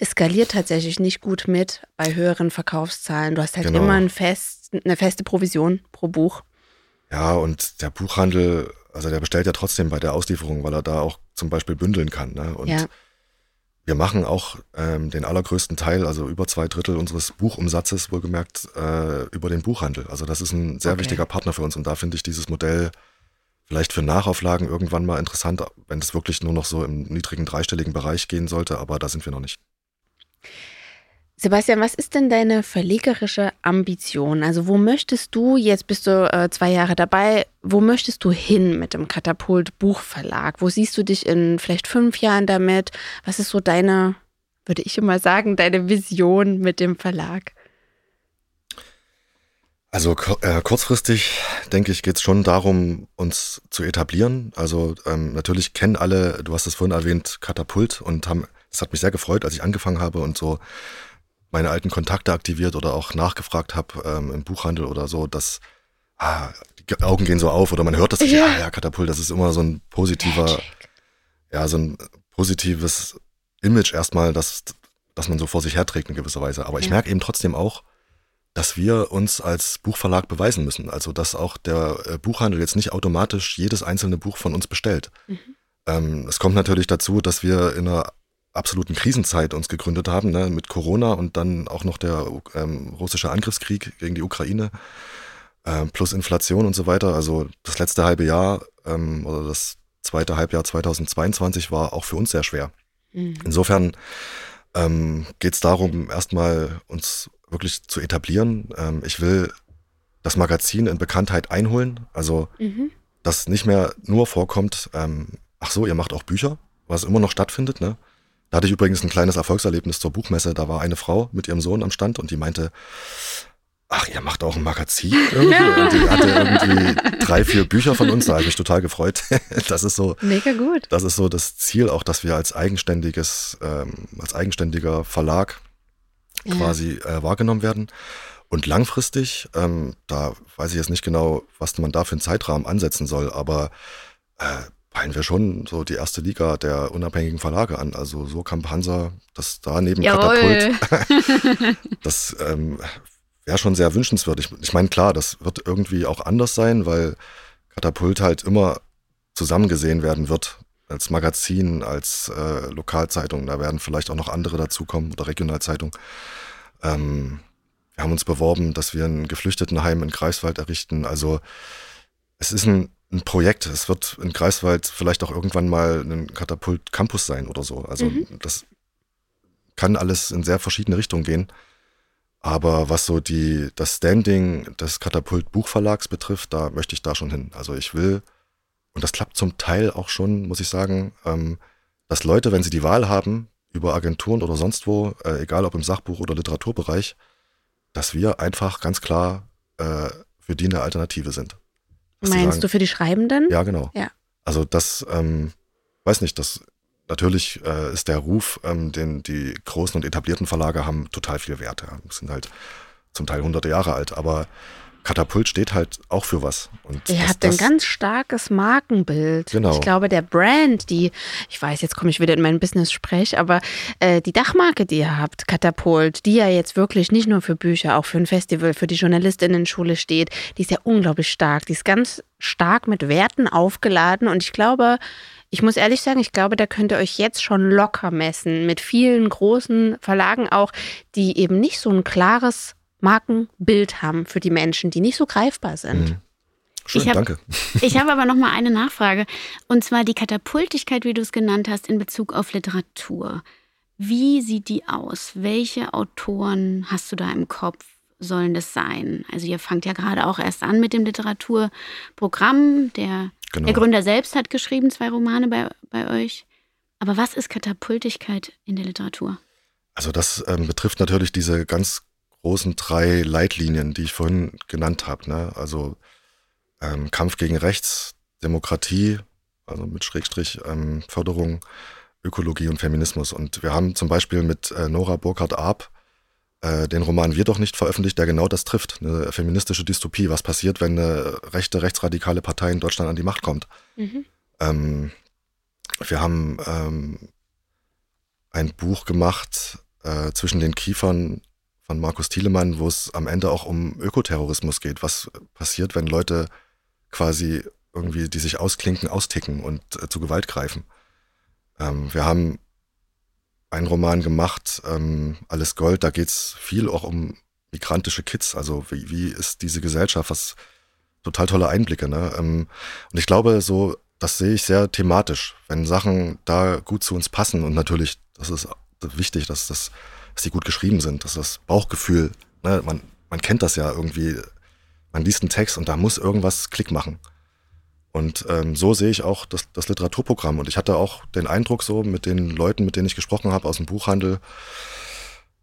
S2: Es skaliert tatsächlich nicht gut mit bei höheren Verkaufszahlen. Du hast halt
S3: Genau.
S2: immer ein fest, eine feste Provision pro Buch.
S3: ja, und der Buchhandel, also der bestellt ja trotzdem bei der Auslieferung, weil er da auch zum Beispiel bündeln kann. Ne? Und
S2: Ja.
S3: Wir machen auch ähm, den allergrößten Teil, also über zwei Drittel unseres Buchumsatzes, wohlgemerkt, äh, über den Buchhandel. Also das ist ein sehr
S2: Okay.
S3: wichtiger Partner für uns und da finde ich dieses Modell vielleicht für Nachauflagen irgendwann mal interessant, wenn es wirklich nur noch so im niedrigen dreistelligen Bereich gehen sollte, aber da sind wir noch nicht.
S2: Sebastian, was ist denn deine verlegerische Ambition? Also wo möchtest du, jetzt bist du äh, zwei Jahre dabei, wo möchtest du hin mit dem Katapult Buchverlag? Wo siehst du dich in vielleicht fünf Jahren damit? Was ist so deine, würde ich immer sagen, deine Vision mit dem Verlag?
S3: Also äh, kurzfristig, denke ich, geht es schon darum, uns zu etablieren. Also ähm, natürlich kennen alle, du hast es vorhin erwähnt, Katapult und haben, es hat mich sehr gefreut, als ich angefangen habe und so meine alten Kontakte aktiviert oder auch nachgefragt habe ähm, im Buchhandel oder so, dass ah, die Augen gehen so auf oder man hört das,
S2: Ja.
S3: ja, ja, Katapult, das ist immer so ein positiver,
S2: Magic.
S3: ja, so ein positives Image erstmal, das, das man so vor sich herträgt in gewisser Weise. Aber ich
S2: Ja.
S3: merke eben trotzdem auch, dass wir uns als Buchverlag beweisen müssen. Also, dass auch der äh, Buchhandel jetzt nicht automatisch jedes einzelne Buch von uns bestellt.
S2: Mhm.
S3: Ähm, es kommt natürlich dazu, dass wir in einer absoluten Krisenzeit uns gegründet haben, ne, mit Corona und dann auch noch der ähm, russische Angriffskrieg gegen die Ukraine, äh, plus Inflation und so weiter. Also das letzte halbe Jahr ähm, oder das zweite Halbjahr 2022 war auch für uns sehr schwer.
S2: Mhm.
S3: Insofern ähm, geht es darum, erstmal uns wirklich zu etablieren. Ähm, ich will das Magazin in Bekanntheit einholen, also
S2: Mhm.
S3: dass nicht mehr nur vorkommt, ähm, ach so, ihr macht auch Bücher, was immer noch stattfindet. Ne? Da hatte ich übrigens ein kleines Erfolgserlebnis zur Buchmesse. Da war eine Frau mit ihrem Sohn am Stand und die meinte, ach, ihr macht auch ein Magazin irgendwie. Und die hatte irgendwie drei, vier Bücher von uns. Da habe ich mich total gefreut. Das ist so,
S2: Mega gut.
S3: das ist so das Ziel auch, dass wir als eigenständiges, ähm, als eigenständiger Verlag
S2: Ja.
S3: quasi äh, wahrgenommen werden. Und langfristig, ähm, da weiß ich jetzt nicht genau, was man da für einen Zeitrahmen ansetzen soll, aber äh, peilen wir schon so die erste Liga der unabhängigen Verlage an. Also so Kamp Hansa, das da neben Katapult,
S4: Jawohl.
S3: das ähm, wäre schon sehr wünschenswert. Ich, ich meine, klar, das wird irgendwie auch anders sein, weil Katapult halt immer zusammen gesehen werden wird. Als Magazin, als äh, Lokalzeitung. Da werden vielleicht auch noch andere dazukommen oder Regionalzeitung. Ähm, wir haben uns beworben, dass wir ein Geflüchtetenheim in Greifswald errichten. Also es ist ein, ein Projekt. Es wird in Greifswald vielleicht auch irgendwann mal ein Katapult-Campus sein oder so. Also
S2: Mhm.
S3: das kann alles in sehr verschiedene Richtungen gehen. Aber was so die, das Standing des Katapult Buchverlags betrifft, da möchte ich da schon hin. Also ich will, und das klappt zum Teil auch schon, muss ich sagen, ähm, dass Leute, wenn sie die Wahl haben, über Agenturen oder sonst wo, äh, egal ob im Sachbuch- oder Literaturbereich, dass wir einfach ganz klar äh, für die eine Alternative sind.
S2: Meinst
S3: sagen,
S2: du für die Schreibenden?
S3: ja, genau.
S2: Ja.
S3: Also das, ähm, weiß nicht, das natürlich äh, ist der Ruf, ähm, den die großen und etablierten Verlage haben, total viel wert. Ja. Sind halt zum Teil hunderte Jahre alt, aber Katapult steht halt auch für was. Und
S2: Ihr
S3: das-
S2: habt ein ganz starkes Markenbild.
S3: Genau.
S2: Ich glaube, der Brand, die, ich weiß, jetzt komme ich wieder in meinen Business-Sprech, aber äh, die Dachmarke, die ihr habt, Katapult, die ja jetzt wirklich nicht nur für Bücher, auch für ein Festival, für die JournalistInnen-Schule steht, die ist ja unglaublich stark. Die ist ganz stark mit Werten aufgeladen und ich glaube, ich muss ehrlich sagen, ich glaube, da könnt ihr euch jetzt schon locker messen mit vielen großen Verlagen auch, die eben nicht so ein klares Markenbild haben für die Menschen, die nicht so greifbar sind.
S3: Mhm. Schön,
S4: Ich hab-
S3: danke.
S4: Ich habe aber noch mal eine Nachfrage. Und zwar die Katapultigkeit, wie du es genannt hast, in Bezug auf Literatur. Wie sieht die aus? Welche Autoren hast du da im Kopf? Sollen das sein? Also ihr fangt ja gerade auch erst an mit dem Literaturprogramm. Der,
S3: Genau.
S4: der Gründer selbst hat geschrieben, zwei Romane bei, bei euch. Aber was ist Katapultigkeit in der Literatur?
S3: Also das ähm, betrifft natürlich diese ganz großen drei Leitlinien, die ich vorhin genannt habe. Ne? Also ähm, Kampf gegen Rechts, Demokratie, also mit Schrägstrich ähm, Förderung, Ökologie und Feminismus. Und wir haben zum Beispiel mit äh, Nora Burkhardt-Arp äh, den Roman Wir doch nicht veröffentlicht, der genau das trifft. Eine feministische Dystopie. Was passiert, wenn eine rechte, rechtsradikale Partei in Deutschland an die Macht kommt? Mhm. Ähm, wir haben ähm, ein Buch gemacht äh, zwischen den Kiefern von Markus Thielemann, wo es am Ende auch um Ökoterrorismus geht. Was passiert, wenn Leute quasi irgendwie, die sich ausklinken, austicken und äh, zu Gewalt greifen? Ähm, wir haben einen Roman gemacht, ähm, Alles Gold, da geht es viel auch um migrantische Kids. Also wie, wie ist diese Gesellschaft? Was total tolle Einblicke. Ne? Ähm, und ich glaube, so, das sehe ich sehr thematisch, wenn Sachen da gut zu uns passen. Und natürlich, das ist wichtig, dass, das, dass die gut geschrieben sind, dass das Bauchgefühl, ne? man, man kennt das ja irgendwie, man liest einen Text und da muss irgendwas Klick machen. Und ähm, so sehe ich auch das, das Literaturprogramm. Und ich hatte auch den Eindruck so mit den Leuten, mit denen ich gesprochen habe aus dem Buchhandel,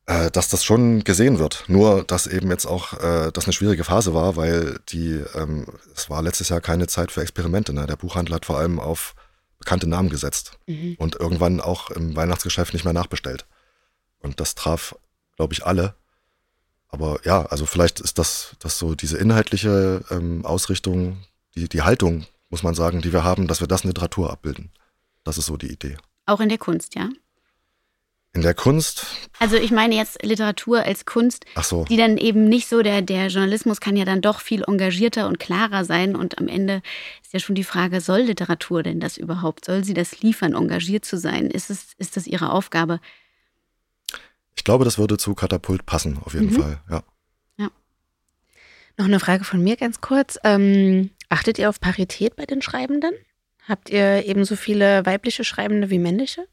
S3: äh, dass das schon gesehen wird. Nur, dass eben jetzt auch äh, das eine schwierige Phase war, weil die, ähm, es war letztes Jahr keine Zeit für Experimente. Ne? Der Buchhandel hat vor allem auf bekannte Namen gesetzt mhm. und irgendwann auch im Weihnachtsgeschäft nicht mehr nachbestellt. Und das traf, glaube ich, alle. Aber ja, also vielleicht ist das, das so diese inhaltliche ähm, Ausrichtung, die, die Haltung muss man sagen, die wir haben, dass wir das in Literatur abbilden. Das ist so die Idee.
S4: Auch in der Kunst, ja?
S3: In der Kunst?
S4: Also ich meine jetzt Literatur als Kunst,
S3: Ach so.
S4: die dann eben nicht so, der, der Journalismus kann ja dann doch viel engagierter und klarer sein und am Ende ist ja schon die Frage, soll Literatur denn das überhaupt? Soll sie das liefern, engagiert zu sein? Ist, es, ist das ihre Aufgabe?
S3: Ich glaube, das würde zu Katapult passen, auf jeden mhm. Fall, ja.
S2: ja. Noch eine Frage von mir ganz kurz. Ähm, Achtet ihr auf Parität bei den Schreibenden? Habt ihr ebenso viele weibliche Schreibende wie männliche?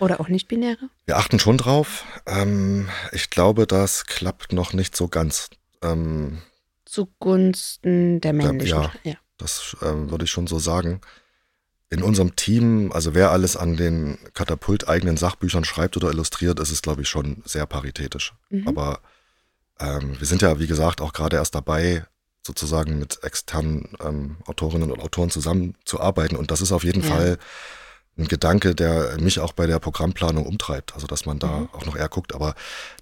S2: Oder auch nicht-binäre?
S3: Wir achten schon drauf. Ähm, ich glaube, das klappt noch nicht so ganz. Ähm,
S2: Zugunsten der männlichen.
S3: Ja, ja. das ähm, würde ich schon so sagen. In unserem Team, also wer alles an den Katapult-eigenen Sachbüchern schreibt oder illustriert, ist es, glaube ich, schon sehr paritätisch. Mhm. Aber ähm, wir sind ja, wie gesagt, auch gerade erst dabei, sozusagen mit externen ähm, Autorinnen und Autoren zusammenzuarbeiten. Und das ist auf jeden ja. Fall ein Gedanke, der mich auch bei der Programmplanung umtreibt. Also, dass man da mhm. auch noch eher guckt. Aber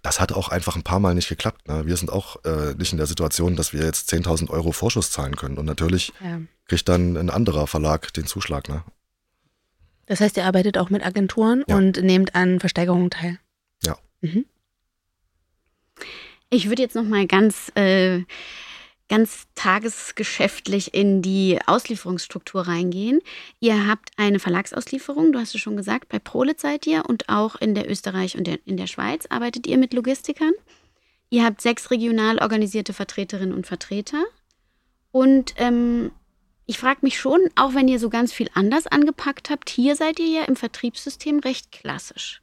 S3: das hat auch einfach ein paar Mal nicht geklappt. Ne? Wir sind auch äh, nicht in der Situation, dass wir jetzt 10.000 Euro Vorschuss zahlen können. Und natürlich ja. kriegt dann ein anderer Verlag den Zuschlag. Ne?
S2: Das heißt, ihr arbeitet auch mit Agenturen ja. und nehmt an Versteigerungen teil.
S3: Ja. Mhm.
S4: Ich würde jetzt noch mal ganz äh, ganz tagesgeschäftlich in die Auslieferungsstruktur reingehen. Ihr habt eine Verlagsauslieferung, du hast es schon gesagt, bei Prolitz seid ihr und auch in der Österreich und in der Schweiz arbeitet ihr mit Logistikern. Ihr habt sechs regional organisierte Vertreterinnen und Vertreter. Und ähm, ich frage mich schon, auch wenn ihr so ganz viel anders angepackt habt, hier seid ihr ja im Vertriebssystem recht klassisch.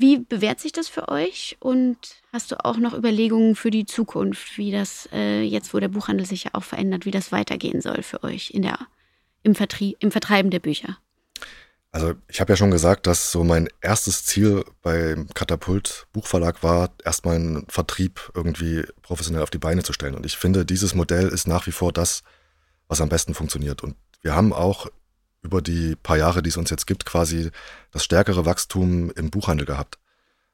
S4: Wie bewährt sich das für euch? Und hast du auch noch Überlegungen für die Zukunft, wie das äh, jetzt, wo der Buchhandel sich ja auch verändert, wie das weitergehen soll für euch in der, im, Vertrie im Vertreiben der Bücher?
S3: Also ich habe ja schon gesagt, dass so mein erstes Ziel beim Katapult Buchverlag war, erstmal einen Vertrieb irgendwie professionell auf die Beine zu stellen. Und ich finde, dieses Modell ist nach wie vor das, was am besten funktioniert. Und wir haben auch über die paar Jahre, die es uns jetzt gibt, quasi das stärkere Wachstum im Buchhandel gehabt.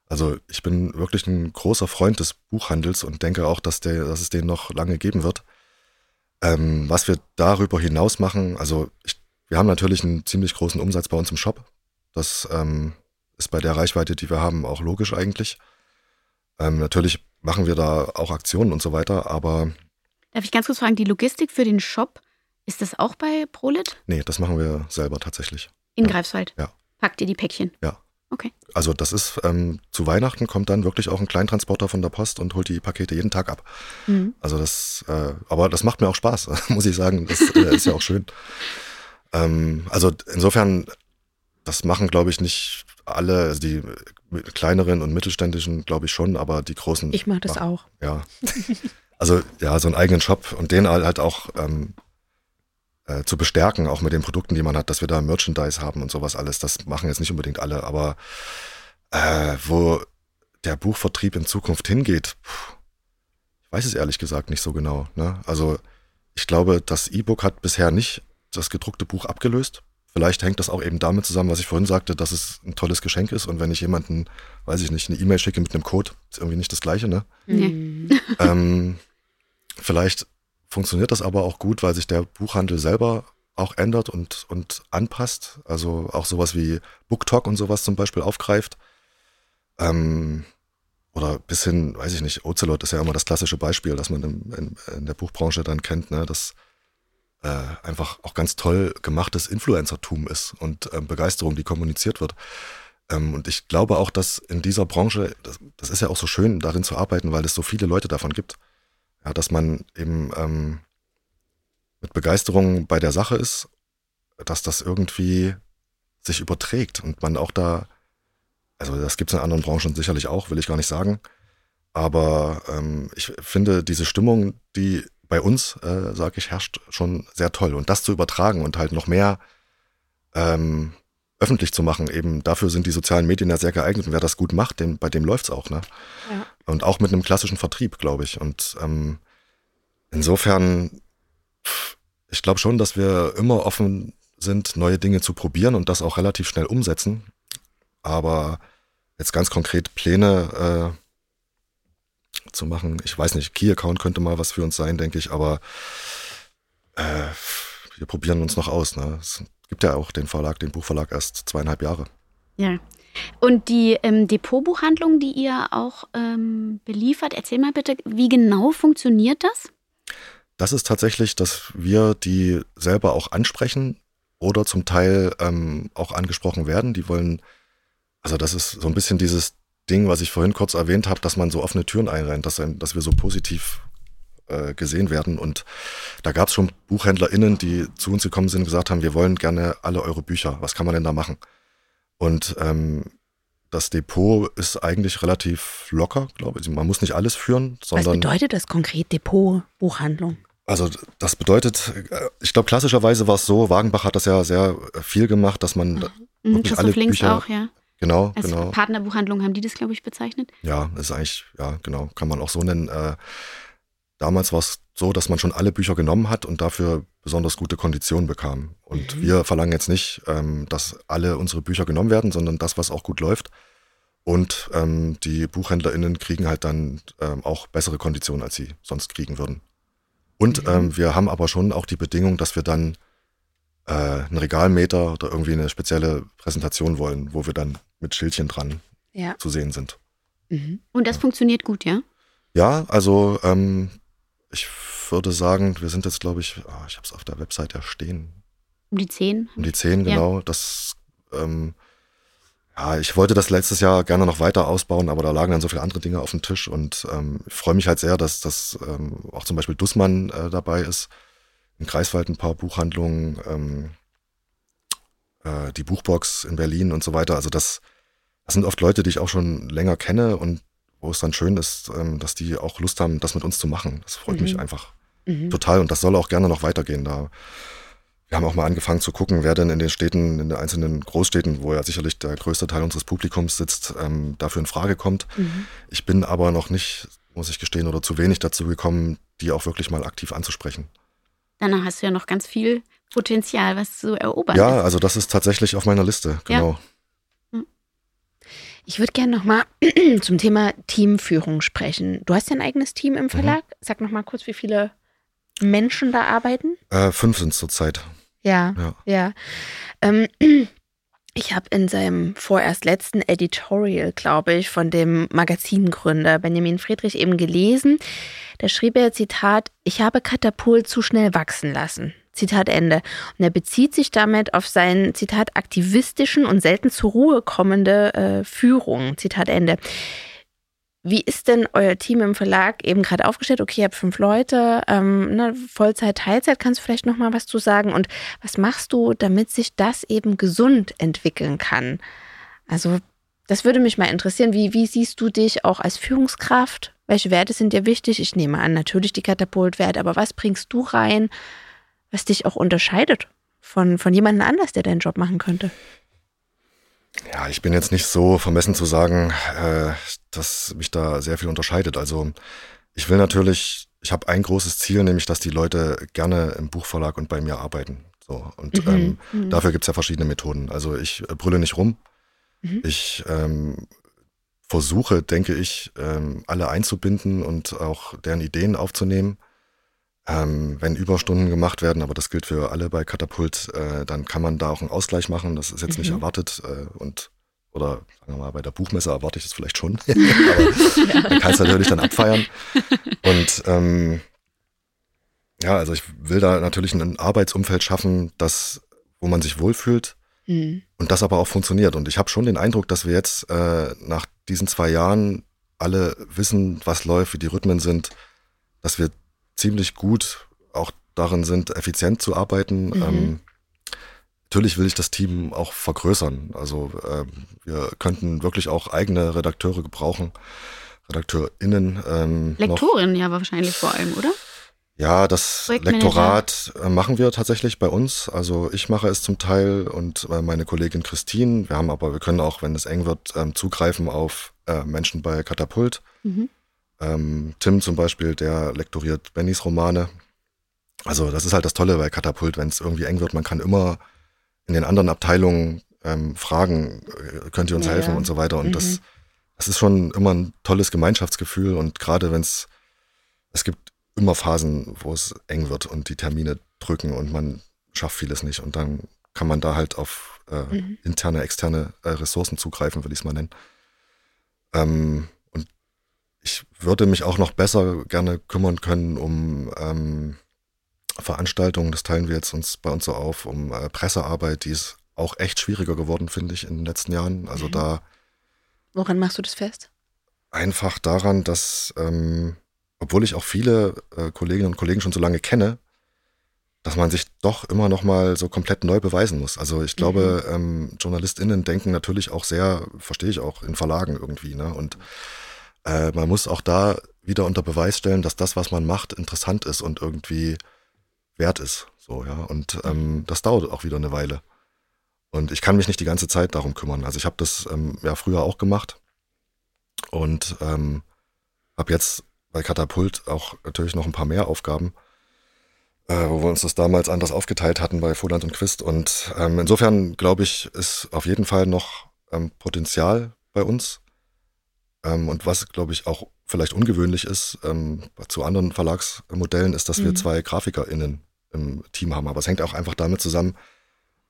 S3: Also ich bin wirklich ein großer Freund des Buchhandels und denke auch, dass, der, dass es den noch lange geben wird. Ähm, was wir darüber hinaus machen, also ich, wir haben natürlich einen ziemlich großen Umsatz bei uns im Shop. Das ähm, ist bei der Reichweite, die wir haben, auch logisch eigentlich. Ähm, natürlich machen wir da auch Aktionen und so weiter, aber.
S4: Darf ich ganz kurz fragen, die Logistik für den Shop, ist das auch bei Prolit?
S3: Nee, das machen wir selber tatsächlich.
S4: In
S3: ja.
S4: Greifswald?
S3: Ja.
S4: Packt ihr die Päckchen?
S3: Ja.
S4: Okay.
S3: Also das ist, ähm, zu Weihnachten kommt dann wirklich auch ein Kleintransporter von der Post und holt die Pakete jeden Tag ab. Mhm. Also das, äh, aber das macht mir auch Spaß, muss ich sagen. Das äh, ist ja auch schön. Ähm, also insofern, das machen, glaube ich, nicht alle, also die kleineren und mittelständischen, glaube ich schon, aber die großen.
S2: Ich mache das machen, auch.
S3: Ja. Also ja, so einen eigenen Shop und den halt auch ähm, äh, zu bestärken, auch mit den Produkten, die man hat, dass wir da Merchandise haben und sowas alles. Das machen jetzt nicht unbedingt alle, aber äh, wo der Buchvertrieb in Zukunft hingeht, pff, ich weiß es ehrlich gesagt nicht so genau. Ne? Also ich glaube, das E-Book hat bisher nicht das gedruckte Buch abgelöst. Vielleicht hängt das auch eben damit zusammen, was ich vorhin sagte, dass es ein tolles Geschenk ist. Und wenn ich jemanden, weiß ich nicht, eine E-Mail schicke mit einem Code, ist irgendwie nicht das Gleiche, ne?
S4: Nee.
S3: ähm, vielleicht funktioniert das aber auch gut, weil sich der Buchhandel selber auch ändert und, und anpasst. Also auch sowas wie BookTok und sowas zum Beispiel aufgreift. Ähm, oder bis hin, weiß ich nicht, Ocelot ist ja immer das klassische Beispiel, das man in, in, in der Buchbranche dann kennt, ne? Das äh, einfach auch ganz toll gemachtes Influencertum ist und ähm, Begeisterung, die kommuniziert wird. Ähm, und ich glaube auch, dass in dieser Branche, das, das, ist ja auch so schön, darin zu arbeiten, weil es so viele Leute davon gibt. Ja, dass man eben ähm, mit Begeisterung bei der Sache ist, dass das irgendwie sich überträgt und man auch da, also das gibt es in anderen Branchen sicherlich auch, will ich gar nicht sagen. Aber ähm, ich finde diese Stimmung, die bei uns, äh, sage ich, herrscht schon sehr toll. Und das zu übertragen und halt noch mehr ähm, öffentlich zu machen, eben dafür sind die sozialen Medien ja sehr geeignet. Und wer das gut macht, dem, bei dem läuft's auch. Ne? Ja. Und auch mit einem klassischen Vertrieb, glaube ich. Und ähm, insofern, ich glaube schon, dass wir immer offen sind, neue Dinge zu probieren und das auch relativ schnell umsetzen. Aber jetzt ganz konkret Pläne äh, zu machen. Ich weiß nicht, Key-Account könnte mal was für uns sein, denke ich, aber äh, wir probieren uns noch aus. Ne? Es gibt ja auch den Verlag, den Buchverlag erst zweieinhalb Jahre.
S4: Ja. Und die ähm, Depotbuchhandlung, die ihr auch ähm, beliefert, erzähl mal bitte, wie genau funktioniert das?
S3: Das ist tatsächlich, dass wir die selber auch ansprechen oder zum Teil ähm, auch angesprochen werden. Die wollen, also das ist so ein bisschen dieses Ding, was ich vorhin kurz erwähnt habe, dass man so offene Türen einrennt, dass, dass wir so positiv äh, gesehen werden. Und da gab es schon BuchhändlerInnen, die zu uns gekommen sind und gesagt haben, wir wollen gerne alle eure Bücher. Was kann man denn da machen? Und ähm, das Depot ist eigentlich relativ locker, glaube ich. Man muss nicht alles führen, sondern.
S2: Was bedeutet das konkret, Depot, Buchhandlung?
S3: Also das bedeutet, äh, ich glaube klassischerweise war es so, Wagenbach hat das ja sehr viel gemacht, dass man
S4: mhm. wirklich alle Bücher, auch, ja.
S3: Genau,
S4: Als
S3: genau.
S4: Partnerbuchhandlung haben die das, glaube ich, bezeichnet.
S3: Ja, ist eigentlich, ja, genau, kann man auch so nennen. Äh, damals war es so, dass man schon alle Bücher genommen hat und dafür besonders gute Konditionen bekam. Und mhm. wir verlangen jetzt nicht, ähm, dass alle unsere Bücher genommen werden, sondern das, was auch gut läuft. Und ähm, die BuchhändlerInnen kriegen halt dann ähm, auch bessere Konditionen, als sie sonst kriegen würden. Und mhm. ähm, wir haben aber schon auch die Bedingung, dass wir dann äh, einen Regalmeter oder irgendwie eine spezielle Präsentation wollen, wo wir dann mit Schildchen dran ja. zu sehen sind.
S4: Mhm. Und das ja. funktioniert gut, ja?
S3: Ja, also ähm, ich würde sagen, wir sind jetzt, glaube ich, oh, ich habe es auf der Website ja stehen.
S4: Um die zehn?
S3: Um die zehn, genau. Ja. Das, ähm, ja, ich wollte das letztes Jahr gerne noch weiter ausbauen, aber da lagen dann so viele andere Dinge auf dem Tisch und ähm, ich freue mich halt sehr, dass das ähm, auch zum Beispiel Dussmann äh, dabei ist. In Greifswald ein paar Buchhandlungen, ähm, äh, die Buchbox in Berlin und so weiter. Also das, das sind oft Leute, die ich auch schon länger kenne und wo es dann schön ist, ähm, dass die auch Lust haben, das mit uns zu machen. Das freut mhm. mich einfach mhm. total und das soll auch gerne noch weitergehen. Da wir haben auch mal angefangen zu gucken, wer denn in den Städten, in den einzelnen Großstädten, wo ja sicherlich der größte Teil unseres Publikums sitzt, ähm, dafür in Frage kommt. Mhm. Ich bin aber noch nicht, muss ich gestehen, oder zu wenig dazu gekommen, die auch wirklich mal aktiv anzusprechen.
S4: Dann hast du ja noch ganz viel Potenzial, was zu erobern
S3: Ja, ist. also das ist tatsächlich auf meiner Liste, genau. Ja.
S2: Ich würde gerne nochmal zum Thema Teamführung sprechen. Du hast ja ein eigenes Team im mhm. Verlag. Mhm. Sag nochmal kurz, wie viele Menschen da arbeiten?
S3: Äh, fünf sind es zurzeit.
S2: Ja, ja. ja. Ähm, ich habe in seinem vorerst letzten Editorial, glaube ich, von dem Magazingründer Benjamin Friedrich eben gelesen. Da schrieb er, Zitat, ich habe Katapult zu schnell wachsen lassen. Zitat Ende. Und er bezieht sich damit auf seinen, Zitat, aktivistischen und selten zur Ruhe kommende äh, Führung. Zitat Ende. Wie ist denn euer Team im Verlag eben gerade aufgestellt? Okay, ihr habt fünf Leute, ähm, ne, Vollzeit, Teilzeit, kannst du vielleicht noch mal was zu sagen? Und was machst du, damit sich das eben gesund entwickeln kann? Also das würde mich mal interessieren. Wie, wie siehst du dich auch als Führungskraft? Welche Werte sind dir wichtig? Ich nehme an, natürlich die Katapultwerte, aber was bringst du rein, was dich auch unterscheidet von, von jemandem anders, der deinen Job machen könnte?
S3: Ja, ich bin jetzt nicht so vermessen zu sagen, äh, dass mich da sehr viel unterscheidet. Also ich will natürlich, ich habe ein großes Ziel, nämlich dass die Leute gerne im Buchverlag und bei mir arbeiten. So, und mhm. Ähm, mhm. dafür gibt's ja verschiedene Methoden. Also ich äh, brülle nicht rum. Mhm. Ich ähm, versuche, denke ich, ähm, alle einzubinden und auch deren Ideen aufzunehmen. Ähm, wenn Überstunden gemacht werden, aber das gilt für alle bei Katapult, äh, dann kann man da auch einen Ausgleich machen. Das ist jetzt mhm. nicht erwartet äh, und oder sagen wir mal, bei der Buchmesse erwarte ich das vielleicht schon, aber ja. man kann es natürlich dann abfeiern. Und ähm, ja, also ich will da natürlich ein Arbeitsumfeld schaffen, das, wo man sich wohlfühlt mhm. und das aber auch funktioniert. Und ich habe schon den Eindruck, dass wir jetzt äh, nach diesen zwei Jahren alle wissen, was läuft, wie die Rhythmen sind, dass wir ziemlich gut auch darin sind, effizient zu arbeiten. Mhm. Ähm, natürlich will ich das Team auch vergrößern. Also äh, wir könnten wirklich auch eigene Redakteure gebrauchen, RedakteurInnen. Ähm,
S4: Lektorinnen ja wahrscheinlich vor allem, oder?
S3: Ja, das Lektorat äh, machen wir tatsächlich bei uns. Also ich mache es zum Teil und äh, meine Kollegin Christine. Wir haben aber, wir können auch, wenn es eng wird, ähm, zugreifen auf äh, Menschen bei Katapult. Mhm. Ähm, Tim zum Beispiel, der lektoriert Bennys Romane. Also das ist halt das Tolle bei Katapult, wenn es irgendwie eng wird, man kann immer in den anderen Abteilungen ähm, fragen, äh, könnt ihr uns ja, helfen ja. und so weiter. Und mhm. das, das ist schon immer ein tolles Gemeinschaftsgefühl und gerade wenn es, es gibt immer Phasen, wo es eng wird und die Termine drücken und man schafft vieles nicht und dann kann man da halt auf äh, mhm. interne, externe äh, Ressourcen zugreifen, würde ich es mal nennen. Ähm, ich würde mich auch noch besser gerne kümmern können um ähm, Veranstaltungen, das teilen wir jetzt uns bei uns so auf, um äh, Pressearbeit, die ist auch echt schwieriger geworden, finde ich, in den letzten Jahren. Also mhm. da.
S2: Woran machst du das fest?
S3: Einfach daran, dass, ähm, obwohl ich auch viele äh, Kolleginnen und Kollegen schon so lange kenne, dass man sich doch immer noch mal so komplett neu beweisen muss. Also ich glaube, mhm. ähm, JournalistInnen denken natürlich auch sehr, verstehe ich auch, in Verlagen irgendwie, ne? Und äh, man muss auch da wieder unter Beweis stellen, dass das, was man macht, interessant ist und irgendwie wert ist. So, ja. Und ähm, das dauert auch wieder eine Weile. Und ich kann mich nicht die ganze Zeit darum kümmern. Also ich habe das ähm, ja früher auch gemacht und ähm, habe jetzt bei Katapult auch natürlich noch ein paar mehr Aufgaben, äh, wo wir uns das damals anders aufgeteilt hatten bei Voland und Quist. Und ähm, insofern glaube ich, ist auf jeden Fall noch ähm, Potenzial bei uns. Ähm, und was, glaube ich, auch vielleicht ungewöhnlich ist ähm, zu anderen Verlagsmodellen, ist, dass mhm. wir zwei GrafikerInnen im Team haben. Aber es hängt auch einfach damit zusammen,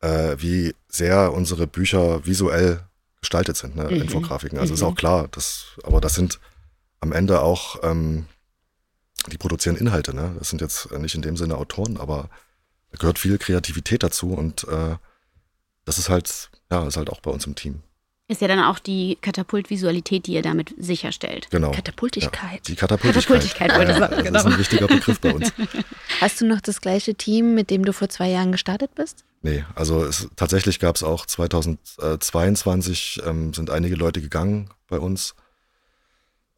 S3: äh, wie sehr unsere Bücher visuell gestaltet sind, ne? Mhm. Infografiken. Also mhm. ist auch klar, das, aber das sind am Ende auch, ähm, die produzieren Inhalte, ne? Das sind jetzt nicht in dem Sinne Autoren, aber da gehört viel Kreativität dazu und äh, das ist halt, ja, ist halt auch bei uns im Team.
S4: Ist ja dann auch die Katapultvisualität, die ihr damit sicherstellt.
S3: Genau.
S2: Katapultigkeit.
S3: Ja, die Katapultigkeit. Katapultigkeit wollte ich sagen, genau. Das ist ein wichtiger Begriff bei uns.
S2: Hast du noch das gleiche Team, mit dem du vor zwei Jahren gestartet bist?
S3: Nee, also es, tatsächlich gab es auch 2022 ähm, sind einige Leute gegangen bei uns,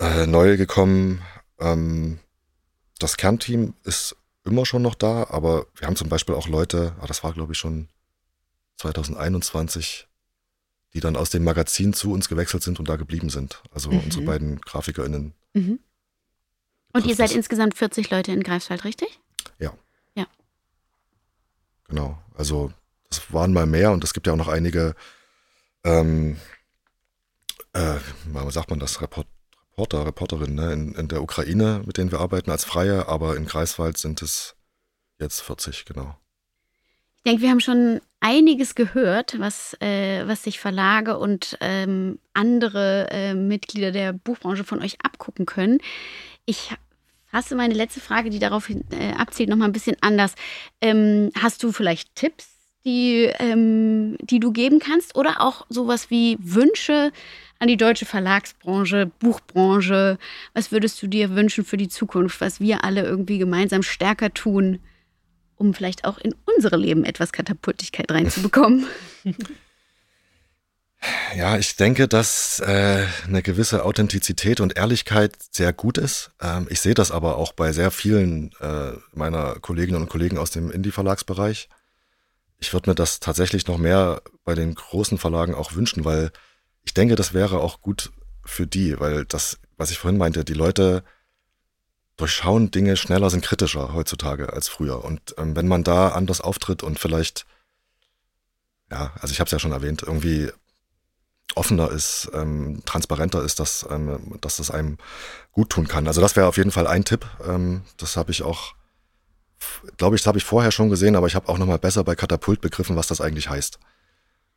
S3: äh, neue gekommen. Ähm, das Kernteam ist immer schon noch da, aber wir haben zum Beispiel auch Leute, ah, das war glaube ich schon 2021, die dann aus dem Magazin zu uns gewechselt sind und da geblieben sind. Also mhm. unsere beiden GrafikerInnen. Mhm.
S4: Und ihr seid das. insgesamt 40 Leute in Greifswald, richtig?
S3: Ja.
S4: Ja.
S3: Genau. Also das waren mal mehr und es gibt ja auch noch einige, ähm, äh, wie sagt man das, Report, Reporter, Reporterinnen ne? in, in der Ukraine, mit denen wir arbeiten als Freie, aber in Greifswald sind es jetzt 40, genau.
S4: Ich denke, wir haben schon einiges gehört, was, äh, was sich Verlage und ähm, andere äh, Mitglieder der Buchbranche von euch abgucken können. Ich fasse meine letzte Frage, die darauf äh, abzielt, nochmal ein bisschen anders. Ähm, hast du vielleicht Tipps, die, ähm, die du geben kannst oder auch sowas wie Wünsche an die deutsche Verlagsbranche, Buchbranche? Was würdest du dir wünschen für die Zukunft, was wir alle irgendwie gemeinsam stärker tun? Um vielleicht auch in unsere Leben etwas Katapultigkeit reinzubekommen?
S3: Ja, ich denke, dass äh, eine gewisse Authentizität und Ehrlichkeit sehr gut ist. Ähm, ich sehe das aber auch bei sehr vielen äh, meiner Kolleginnen und Kollegen aus dem Indie-Verlagsbereich. Ich würde mir das tatsächlich noch mehr bei den großen Verlagen auch wünschen, weil ich denke, das wäre auch gut für die, weil das, was ich vorhin meinte, die Leute durchschauen Dinge schneller, sind kritischer heutzutage als früher. Und ähm, wenn man da anders auftritt und vielleicht, ja, also ich habe es ja schon erwähnt, irgendwie offener ist, ähm, transparenter ist, dass, ähm, dass das einem gut tun kann. Also das wäre auf jeden Fall ein Tipp. Ähm, das habe ich auch, glaube ich, das habe ich vorher schon gesehen, aber ich habe auch nochmal besser bei Katapult begriffen, was das eigentlich heißt.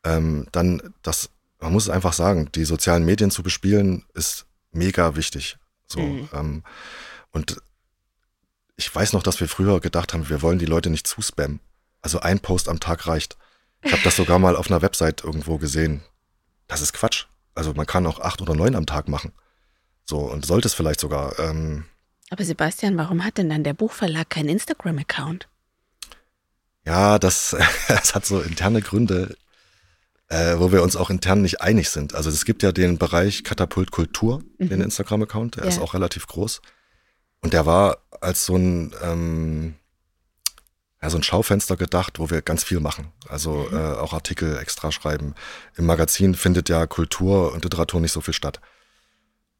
S3: Ähm, dann, das, man muss es einfach sagen, die sozialen Medien zu bespielen, ist mega wichtig. So, mhm. ähm, und ich weiß noch, dass wir früher gedacht haben, wir wollen die Leute nicht zuspammen. Also ein Post am Tag reicht. Ich habe das sogar mal auf einer Website irgendwo gesehen. Das ist Quatsch. Also man kann auch acht oder neun am Tag machen. So, und sollte es vielleicht sogar. Ähm,
S2: Aber Sebastian, warum hat denn dann der Buchverlag keinen Instagram-Account?
S3: Ja, das, das hat so interne Gründe, äh, wo wir uns auch intern nicht einig sind. Also es gibt ja den Bereich Katapult Kultur, mhm. den Instagram-Account, der ja. ist auch relativ groß. Und der war als so ein, ähm, ja, so ein Schaufenster gedacht, wo wir ganz viel machen. Also mhm. äh, auch Artikel extra schreiben. Im Magazin findet ja Kultur und Literatur nicht so viel statt.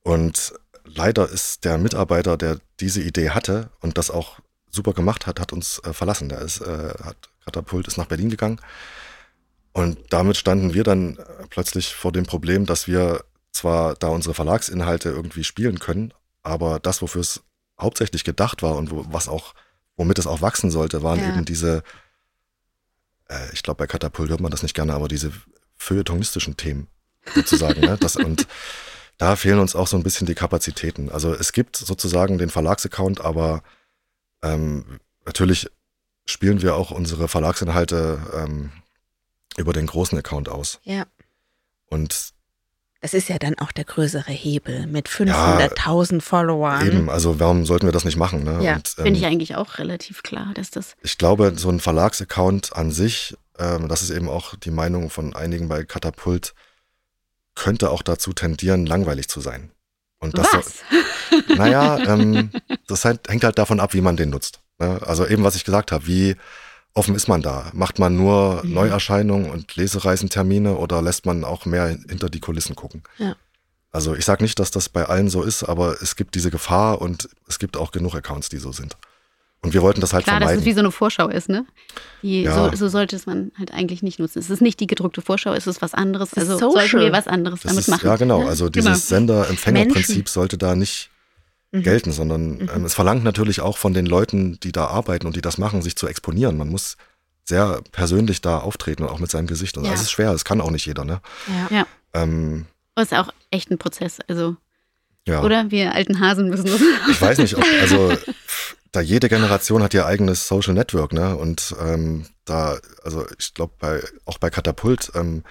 S3: Und leider ist der Mitarbeiter, der diese Idee hatte und das auch super gemacht hat, hat uns äh, verlassen. Der ist, äh, hat Katapult ist nach Berlin gegangen. Und damit standen wir dann äh, plötzlich vor dem Problem, dass wir zwar da unsere Verlagsinhalte irgendwie spielen können, aber das, wofür es hauptsächlich gedacht war und wo, was auch, womit es auch wachsen sollte, waren ja. eben diese, äh, ich glaube, bei Katapult hört man das nicht gerne, aber diese feuilletonistischen Themen sozusagen. ne? das, und da fehlen uns auch so ein bisschen die Kapazitäten. Also es gibt sozusagen den Verlagsaccount, aber ähm, natürlich spielen wir auch unsere Verlagsinhalte ähm, über den großen Account aus.
S2: Ja.
S3: Und
S2: das ist ja dann auch der größere Hebel mit 500.000 ja, Followern.
S3: Eben, also warum sollten wir das nicht machen? Ne?
S4: Ja, ähm, finde ich eigentlich auch relativ klar, dass das.
S3: Ich glaube, so ein Verlagsaccount an sich, ähm, das ist eben auch die Meinung von einigen bei Katapult, könnte auch dazu tendieren, langweilig zu sein.
S4: Und das, was?
S3: naja, ähm, das hängt halt davon ab, wie man den nutzt. Ne? Also eben, was ich gesagt habe, wie offen ist man da? Macht man nur mhm. Neuerscheinungen und Lesereisentermine oder lässt man auch mehr hinter die Kulissen gucken?
S2: Ja.
S3: Also ich sage nicht, dass das bei allen so ist, aber es gibt diese Gefahr und es gibt auch genug Accounts, die so sind. Und wir wollten das halt
S4: Klar,
S3: vermeiden.
S4: dass es wie so eine Vorschau ist, ne? Die, ja. so, so, sollte es man halt eigentlich nicht nutzen. Es ist nicht die gedruckte Vorschau, es ist was anderes. Also social. sollten wir was anderes das damit
S3: ist,
S4: machen.
S3: Ja, genau. Also dieses genau. Sender-Empfänger-Prinzip sollte da nicht. Gelten, sondern mhm. ähm, es verlangt natürlich auch von den Leuten, die da arbeiten und die das machen, sich zu exponieren. Man muss sehr persönlich da auftreten und auch mit seinem Gesicht. Und ja. das ist schwer, das kann auch nicht jeder, ne?
S4: Ja. ja.
S3: Ähm,
S4: das ist auch echt ein Prozess. Also, ja. oder wir alten Hasen müssen das.
S3: Ich weiß nicht, ob, also da jede Generation hat ihr eigenes Social Network, ne? Und ähm, da, also ich glaube, bei, auch bei Katapult, ähm,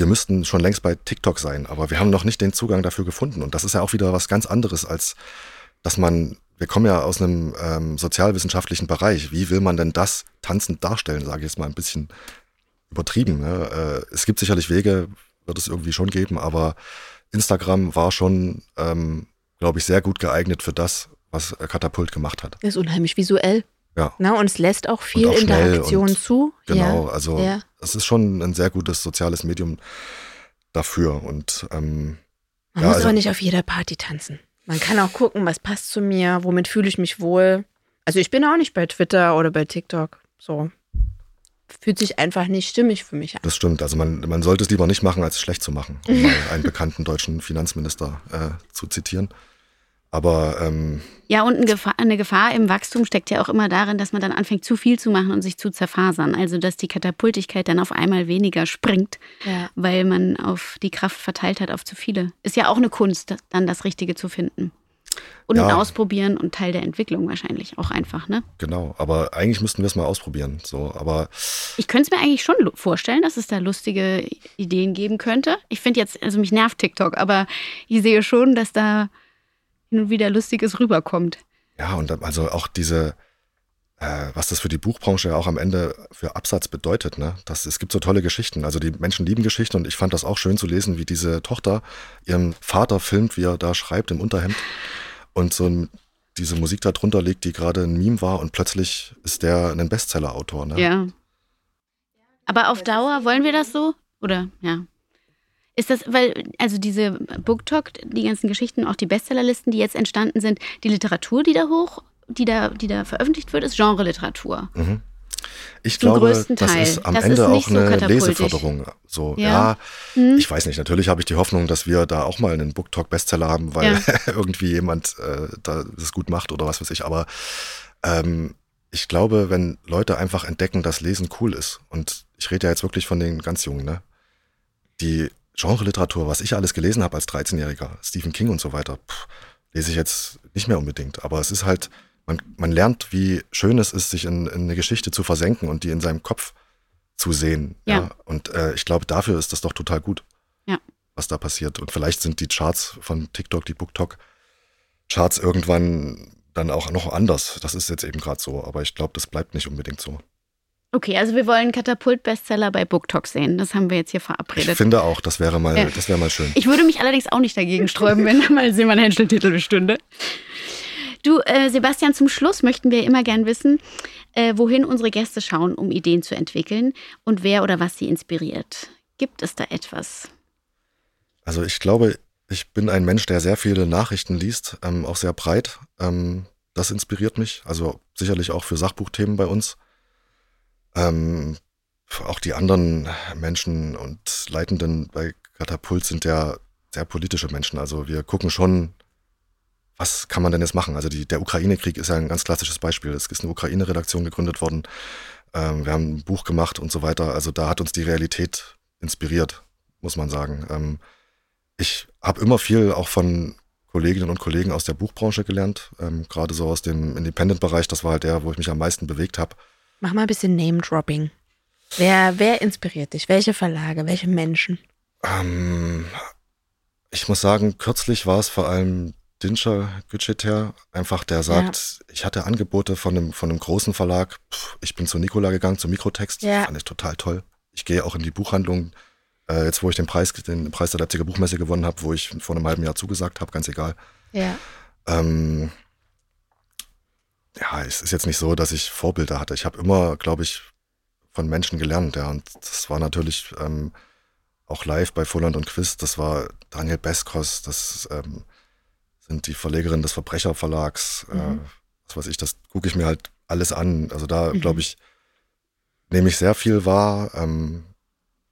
S3: wir müssten schon längst bei TikTok sein, aber wir haben noch nicht den Zugang dafür gefunden. Und das ist ja auch wieder was ganz anderes, als dass man, wir kommen ja aus einem ähm, sozialwissenschaftlichen Bereich. Wie will man denn das tanzend darstellen, sage ich jetzt mal ein bisschen übertrieben. Ne? Äh, es gibt sicherlich Wege, wird es irgendwie schon geben, aber Instagram war schon, ähm, glaube ich, sehr gut geeignet für das, was Katapult gemacht hat.
S2: Ist unheimlich visuell.
S3: Ja.
S2: Na, und es lässt auch viel auch Interaktion zu.
S3: Genau, ja. also ja. es ist schon ein sehr gutes soziales Medium dafür. Und ähm,
S2: man ja, muss also, aber nicht auf jeder Party tanzen. Man kann auch gucken, was passt zu mir, womit fühle ich mich wohl. Also ich bin auch nicht bei Twitter oder bei TikTok. So. Fühlt sich einfach nicht stimmig für mich an.
S3: Das stimmt. Also man, man sollte es lieber nicht machen, als es schlecht zu machen, um mal einen bekannten deutschen Finanzminister äh, zu zitieren. Aber ähm,
S4: ja, und eine Gefahr, eine Gefahr, im Wachstum steckt ja auch immer darin, dass man dann anfängt, zu viel zu machen und sich zu zerfasern. Also dass die Katapultigkeit dann auf einmal weniger springt, ja. weil man auf die Kraft verteilt hat auf zu viele. Ist ja auch eine Kunst, dann das Richtige zu finden. Und ja. Ausprobieren und Teil der Entwicklung wahrscheinlich auch einfach, ne?
S3: Genau, aber eigentlich müssten wir es mal ausprobieren. So, aber
S4: ich könnte es mir eigentlich schon vorstellen, dass es da lustige Ideen geben könnte. Ich finde jetzt, also mich nervt TikTok, aber ich sehe schon, dass da hin und wieder Lustiges rüberkommt.
S3: Ja, und also auch diese, äh, was das für die Buchbranche ja auch am Ende für Absatz bedeutet, ne? Das, es gibt so tolle Geschichten. Also die Menschen lieben Geschichten und ich fand das auch schön zu lesen, wie diese Tochter ihren Vater filmt, wie er da schreibt im Unterhemd und so ein, diese Musik da drunter liegt, die gerade ein Meme war und plötzlich ist der ein Bestseller-Autor. Ne?
S4: Ja. Aber auf Dauer wollen wir das so? Oder ja? Ist das, weil, also diese BookTok, die ganzen Geschichten, auch die Bestsellerlisten, die jetzt entstanden sind, die Literatur, die da hoch, die da, die da veröffentlicht wird, ist Genre-Literatur.
S3: Mhm. Ich
S4: Zum
S3: glaube, das ist am
S4: Das
S3: Ende
S4: ist
S3: auch
S4: so
S3: eine
S4: katapultisch.
S3: Leseförderung. So,
S4: Ja.
S3: ja,
S4: Hm?
S3: ich weiß nicht. Natürlich habe ich die Hoffnung, dass wir da auch mal einen Book Talk Bestseller haben, weil
S4: Ja.
S3: irgendwie jemand äh, da das gut macht oder was weiß ich. Aber ähm, ich glaube, wenn Leute einfach entdecken, dass Lesen cool ist, und ich rede ja jetzt wirklich von den ganz Jungen, ne? Die Genre-Literatur, was ich alles gelesen habe als 13-Jähriger, Stephen King und so weiter, pff, lese ich jetzt nicht mehr unbedingt. Aber es ist halt, man, man lernt, wie schön es ist, sich in, in eine Geschichte zu versenken und die in seinem Kopf zu sehen.
S4: Ja.
S3: Und äh, ich glaube, dafür ist das doch total gut,
S4: Ja.
S3: was da passiert. Und vielleicht sind die Charts von TikTok, die BookTok-Charts irgendwann dann auch noch anders. Das ist jetzt eben gerade so, aber ich glaube, das bleibt nicht unbedingt so.
S4: Okay, also wir wollen Katapult-Bestseller bei BookTok sehen. Das haben wir jetzt hier
S3: Ich
S4: verabredet.
S3: finde auch, das wäre mal,
S4: Ja.
S3: das wäre mal schön.
S4: Ich würde mich allerdings auch nicht dagegen sträuben, wenn da mal Simon Henschel-Titel bestünde. Du, äh, Sebastian, zum Schluss möchten wir immer gern wissen, äh, wohin unsere Gäste schauen, um Ideen zu entwickeln und wer oder was sie inspiriert. Gibt es da etwas?
S3: Also ich glaube, ich bin ein Mensch, der sehr viele Nachrichten liest, ähm, auch sehr breit. Ähm, das inspiriert mich. Also sicherlich auch für Sachbuchthemen bei uns. Ähm, auch die anderen Menschen und Leitenden bei Katapult sind ja sehr politische Menschen. Also wir gucken schon, was kann man denn jetzt machen? Also die, der Ukraine-Krieg ist ja ein ganz klassisches Beispiel. Es ist eine Ukraine-Redaktion gegründet worden. Ähm, wir haben ein Buch gemacht und so weiter. Also da hat uns die Realität inspiriert, muss man sagen. Ähm, ich habe immer viel auch von Kolleginnen und Kollegen aus der Buchbranche gelernt, ähm, gerade so aus dem Independent-Bereich. Das war halt der, wo ich mich am meisten bewegt habe.
S2: Mach mal ein bisschen Name-Dropping. Wer, wer inspiriert dich? Welche Verlage? Welche Menschen?
S3: Ähm, ich muss sagen, kürzlich war es vor allem Dinscher Gütscheter, einfach der sagt, ich hatte Angebote von einem, von einem großen Verlag. Pff, ich bin zu Nikola gegangen, zu Mikrotext.
S2: Ja.
S3: Fand ich total toll. Ich gehe auch in die Buchhandlung, äh, jetzt wo ich den Preis, den Preis der Leipziger Buchmesse gewonnen habe, wo ich vor einem halben Jahr zugesagt habe, ganz egal.
S2: Ja.
S3: Ähm, ja, es ist jetzt nicht so, dass ich Vorbilder hatte. Ich habe immer, glaube ich, von Menschen gelernt, ja. Und das war natürlich ähm, auch live bei Volland und Quiz. Das war Daniel Beskos, das ähm, sind die Verlegerin des Verbrecherverlags. Äh,
S2: Mhm.
S3: was weiß ich, das gucke ich mir halt alles an. Also da,
S2: Mhm.
S3: glaube ich, nehme ich sehr viel wahr. Ähm,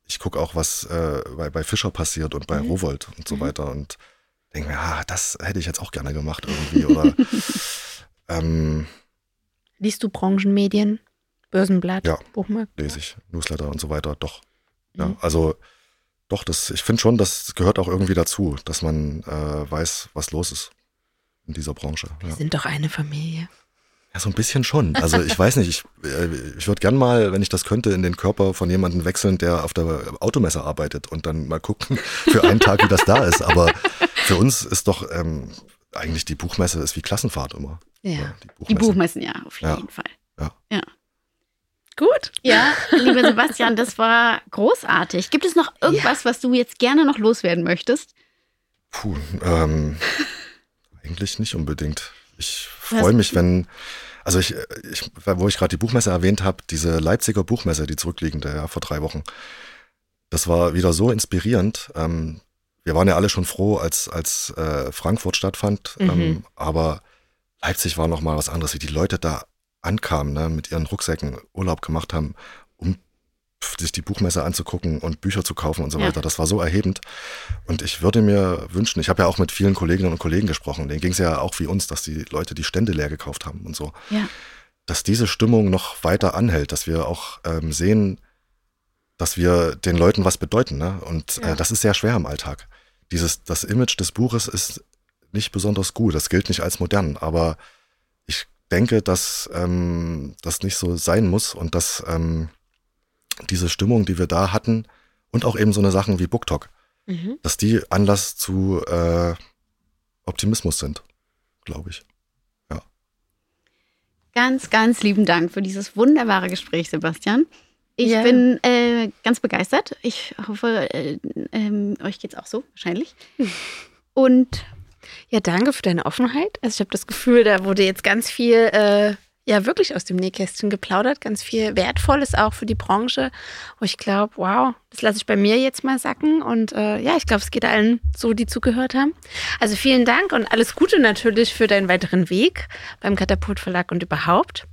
S3: ich gucke auch, was äh, bei, bei Fischer passiert und bei
S2: Mhm.
S3: Rowold und so
S2: Mhm.
S3: weiter und denke mir, ah, das hätte ich jetzt auch gerne gemacht irgendwie. Oder ähm,
S2: Liest du Branchenmedien? Börsenblatt?
S3: Ja.
S2: Buchmarkt?
S3: lese ich Newsletter und so weiter, doch. Ja,
S2: Mhm.
S3: also doch, das, ich finde schon, das gehört auch irgendwie dazu, dass man äh, weiß, was los ist in dieser Branche.
S2: Wir
S3: Ja.
S2: sind doch eine Familie.
S3: ja, so ein bisschen schon. Also ich weiß nicht, ich, äh, ich würde gern mal, wenn ich das könnte, in den Körper von jemandem wechseln, der auf der Automesse arbeitet und dann mal gucken für einen Tag, wie das da ist. Aber für uns ist doch ähm, eigentlich die Buchmesse ist wie Klassenfahrt immer.
S2: Ja.
S3: Ja,
S4: Die
S3: Buchmesse.
S4: Buchmessen, ja, auf
S3: Ja.
S4: jeden Fall.
S2: Gut.
S4: Ja, lieber Sebastian, das war großartig. Gibt es noch irgendwas, was du jetzt gerne noch loswerden möchtest?
S3: Puh, ähm, eigentlich nicht unbedingt. Ich freue mich, wenn, also ich, ich wo ich gerade die Buchmesse erwähnt habe, diese Leipziger Buchmesse, die zurückliegende, ja, vor drei Wochen. Das war wieder so inspirierend. Ähm, wir waren ja alle schon froh, als, als äh, Frankfurt stattfand,
S2: Mhm.
S3: ähm, aber Leipzig war noch mal was anderes, wie die Leute da ankamen, ne, mit ihren Rucksäcken Urlaub gemacht haben, um sich die Buchmesse anzugucken und Bücher zu kaufen und so
S4: Ja.
S3: weiter. Das war so erhebend. Und ich würde mir wünschen, ich habe ja auch mit vielen Kolleginnen und Kollegen gesprochen, denen ging es ja auch wie uns, dass die Leute die Stände leer gekauft haben und so.
S4: Ja.
S3: Dass diese Stimmung noch weiter anhält, dass wir auch ähm, sehen, dass wir den Leuten was bedeuten. Ne? Und
S2: Ja.
S3: äh, das ist sehr schwer im Alltag. Dieses, das Image des Buches ist nicht besonders gut. Das gilt nicht als modern, aber ich denke, dass ähm, das nicht so sein muss und dass ähm, diese Stimmung, die wir da hatten, und auch eben so eine Sachen wie BookTok,
S2: Mhm.
S3: dass die Anlass zu äh, Optimismus sind, glaube ich.
S4: Ganz, ganz lieben Dank für dieses wunderbare Gespräch, Sebastian. Ich
S2: Ja.
S4: bin äh, ganz begeistert. Ich hoffe, äh, ähm, euch geht's auch so, wahrscheinlich. Und
S2: Ja, danke für deine Offenheit. Also ich habe das Gefühl, da wurde jetzt ganz viel äh, ja wirklich aus dem Nähkästchen geplaudert, ganz viel Wertvolles auch für die Branche, wo ich glaube, wow, das lasse ich bei mir jetzt mal sacken und äh, ja, ich glaube, es geht allen so, die zugehört haben. Also vielen Dank und alles Gute natürlich für deinen weiteren Weg beim Katapult Verlag und überhaupt.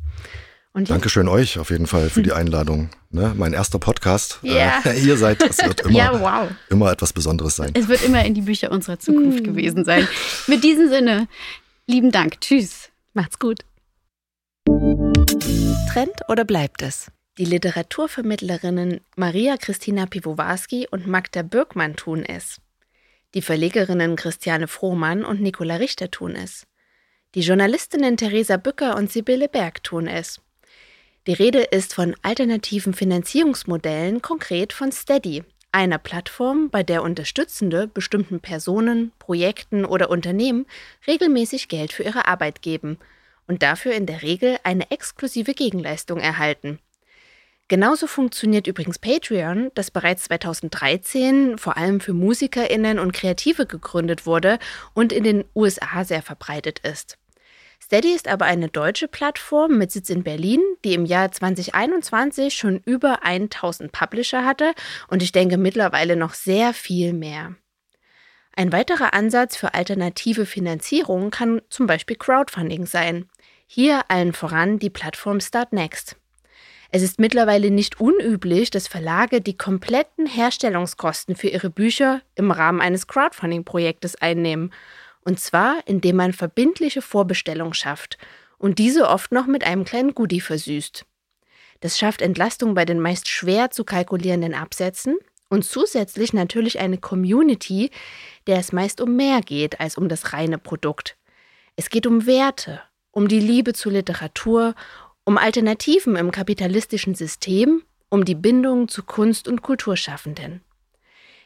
S3: Und Dankeschön euch auf jeden Fall für die Einladung. Ne? Mein erster Podcast.
S2: Ja.
S3: Äh, ihr seid, das wird immer,
S2: ja, wow.
S3: immer etwas Besonderes sein.
S4: Es wird immer in die Bücher unserer Zukunft mm. gewesen sein. Mit diesem Sinne, lieben Dank. Tschüss.
S2: Macht's gut. Trend oder bleibt es? Die Literaturvermittlerinnen Maria Christina Piwowarski und Magda Birkmann tun es. Die Verlegerinnen Christiane Frohmann und Nicola Richter tun es. Die Journalistinnen Theresa Bücker und Sibylle Berg tun es. Die Rede ist von alternativen Finanzierungsmodellen, konkret von Steady, einer Plattform, bei der Unterstützende bestimmten Personen, Projekten oder Unternehmen regelmäßig Geld für ihre Arbeit geben und dafür in der Regel eine exklusive Gegenleistung erhalten. Genauso funktioniert übrigens Patreon, das bereits 2013 vor allem für Musikerinnen und Kreative gegründet wurde und in den USA sehr verbreitet ist. Steady ist aber eine deutsche Plattform mit Sitz in Berlin, die im Jahr 2021 schon über 1000 Publisher hatte und ich denke mittlerweile noch sehr viel mehr. Ein weiterer Ansatz für alternative Finanzierung kann zum Beispiel Crowdfunding sein. Hier allen voran die Plattform Startnext. Es ist mittlerweile nicht unüblich, dass Verlage die kompletten Herstellungskosten für ihre Bücher im Rahmen eines Crowdfunding-Projektes einnehmen und zwar, indem man verbindliche Vorbestellungen schafft und diese oft noch mit einem kleinen Goodie versüßt. Das schafft Entlastung bei den meist schwer zu kalkulierenden Absätzen und zusätzlich natürlich eine Community, der es meist um mehr geht als um das reine Produkt. Es geht um Werte, um die Liebe zur Literatur, um Alternativen im kapitalistischen System, um die Bindung zu Kunst- und Kulturschaffenden.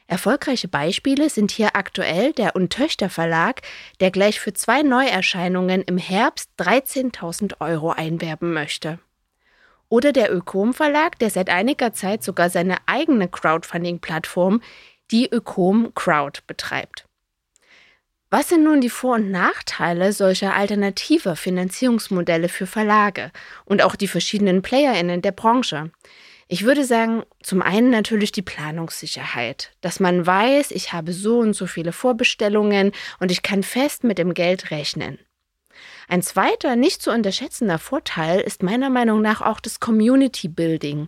S2: Erfolgreiche Beispiele sind hier aktuell der Untöchter Verlag, der gleich für zwei Neuerscheinungen im Herbst 13.000 Euro einwerben möchte. Oder der Ökom Verlag, der seit einiger Zeit sogar seine eigene Crowdfunding-Plattform, die Ökom Crowd, betreibt. Was sind nun die Vor- und Nachteile solcher alternativer Finanzierungsmodelle für Verlage und auch die verschiedenen PlayerInnen der Branche? Ich würde sagen, zum einen natürlich die Planungssicherheit, dass man weiß, ich habe so und so viele Vorbestellungen und ich kann fest mit dem Geld rechnen. Ein zweiter, nicht zu unterschätzender Vorteil ist meiner Meinung nach auch das Community Building.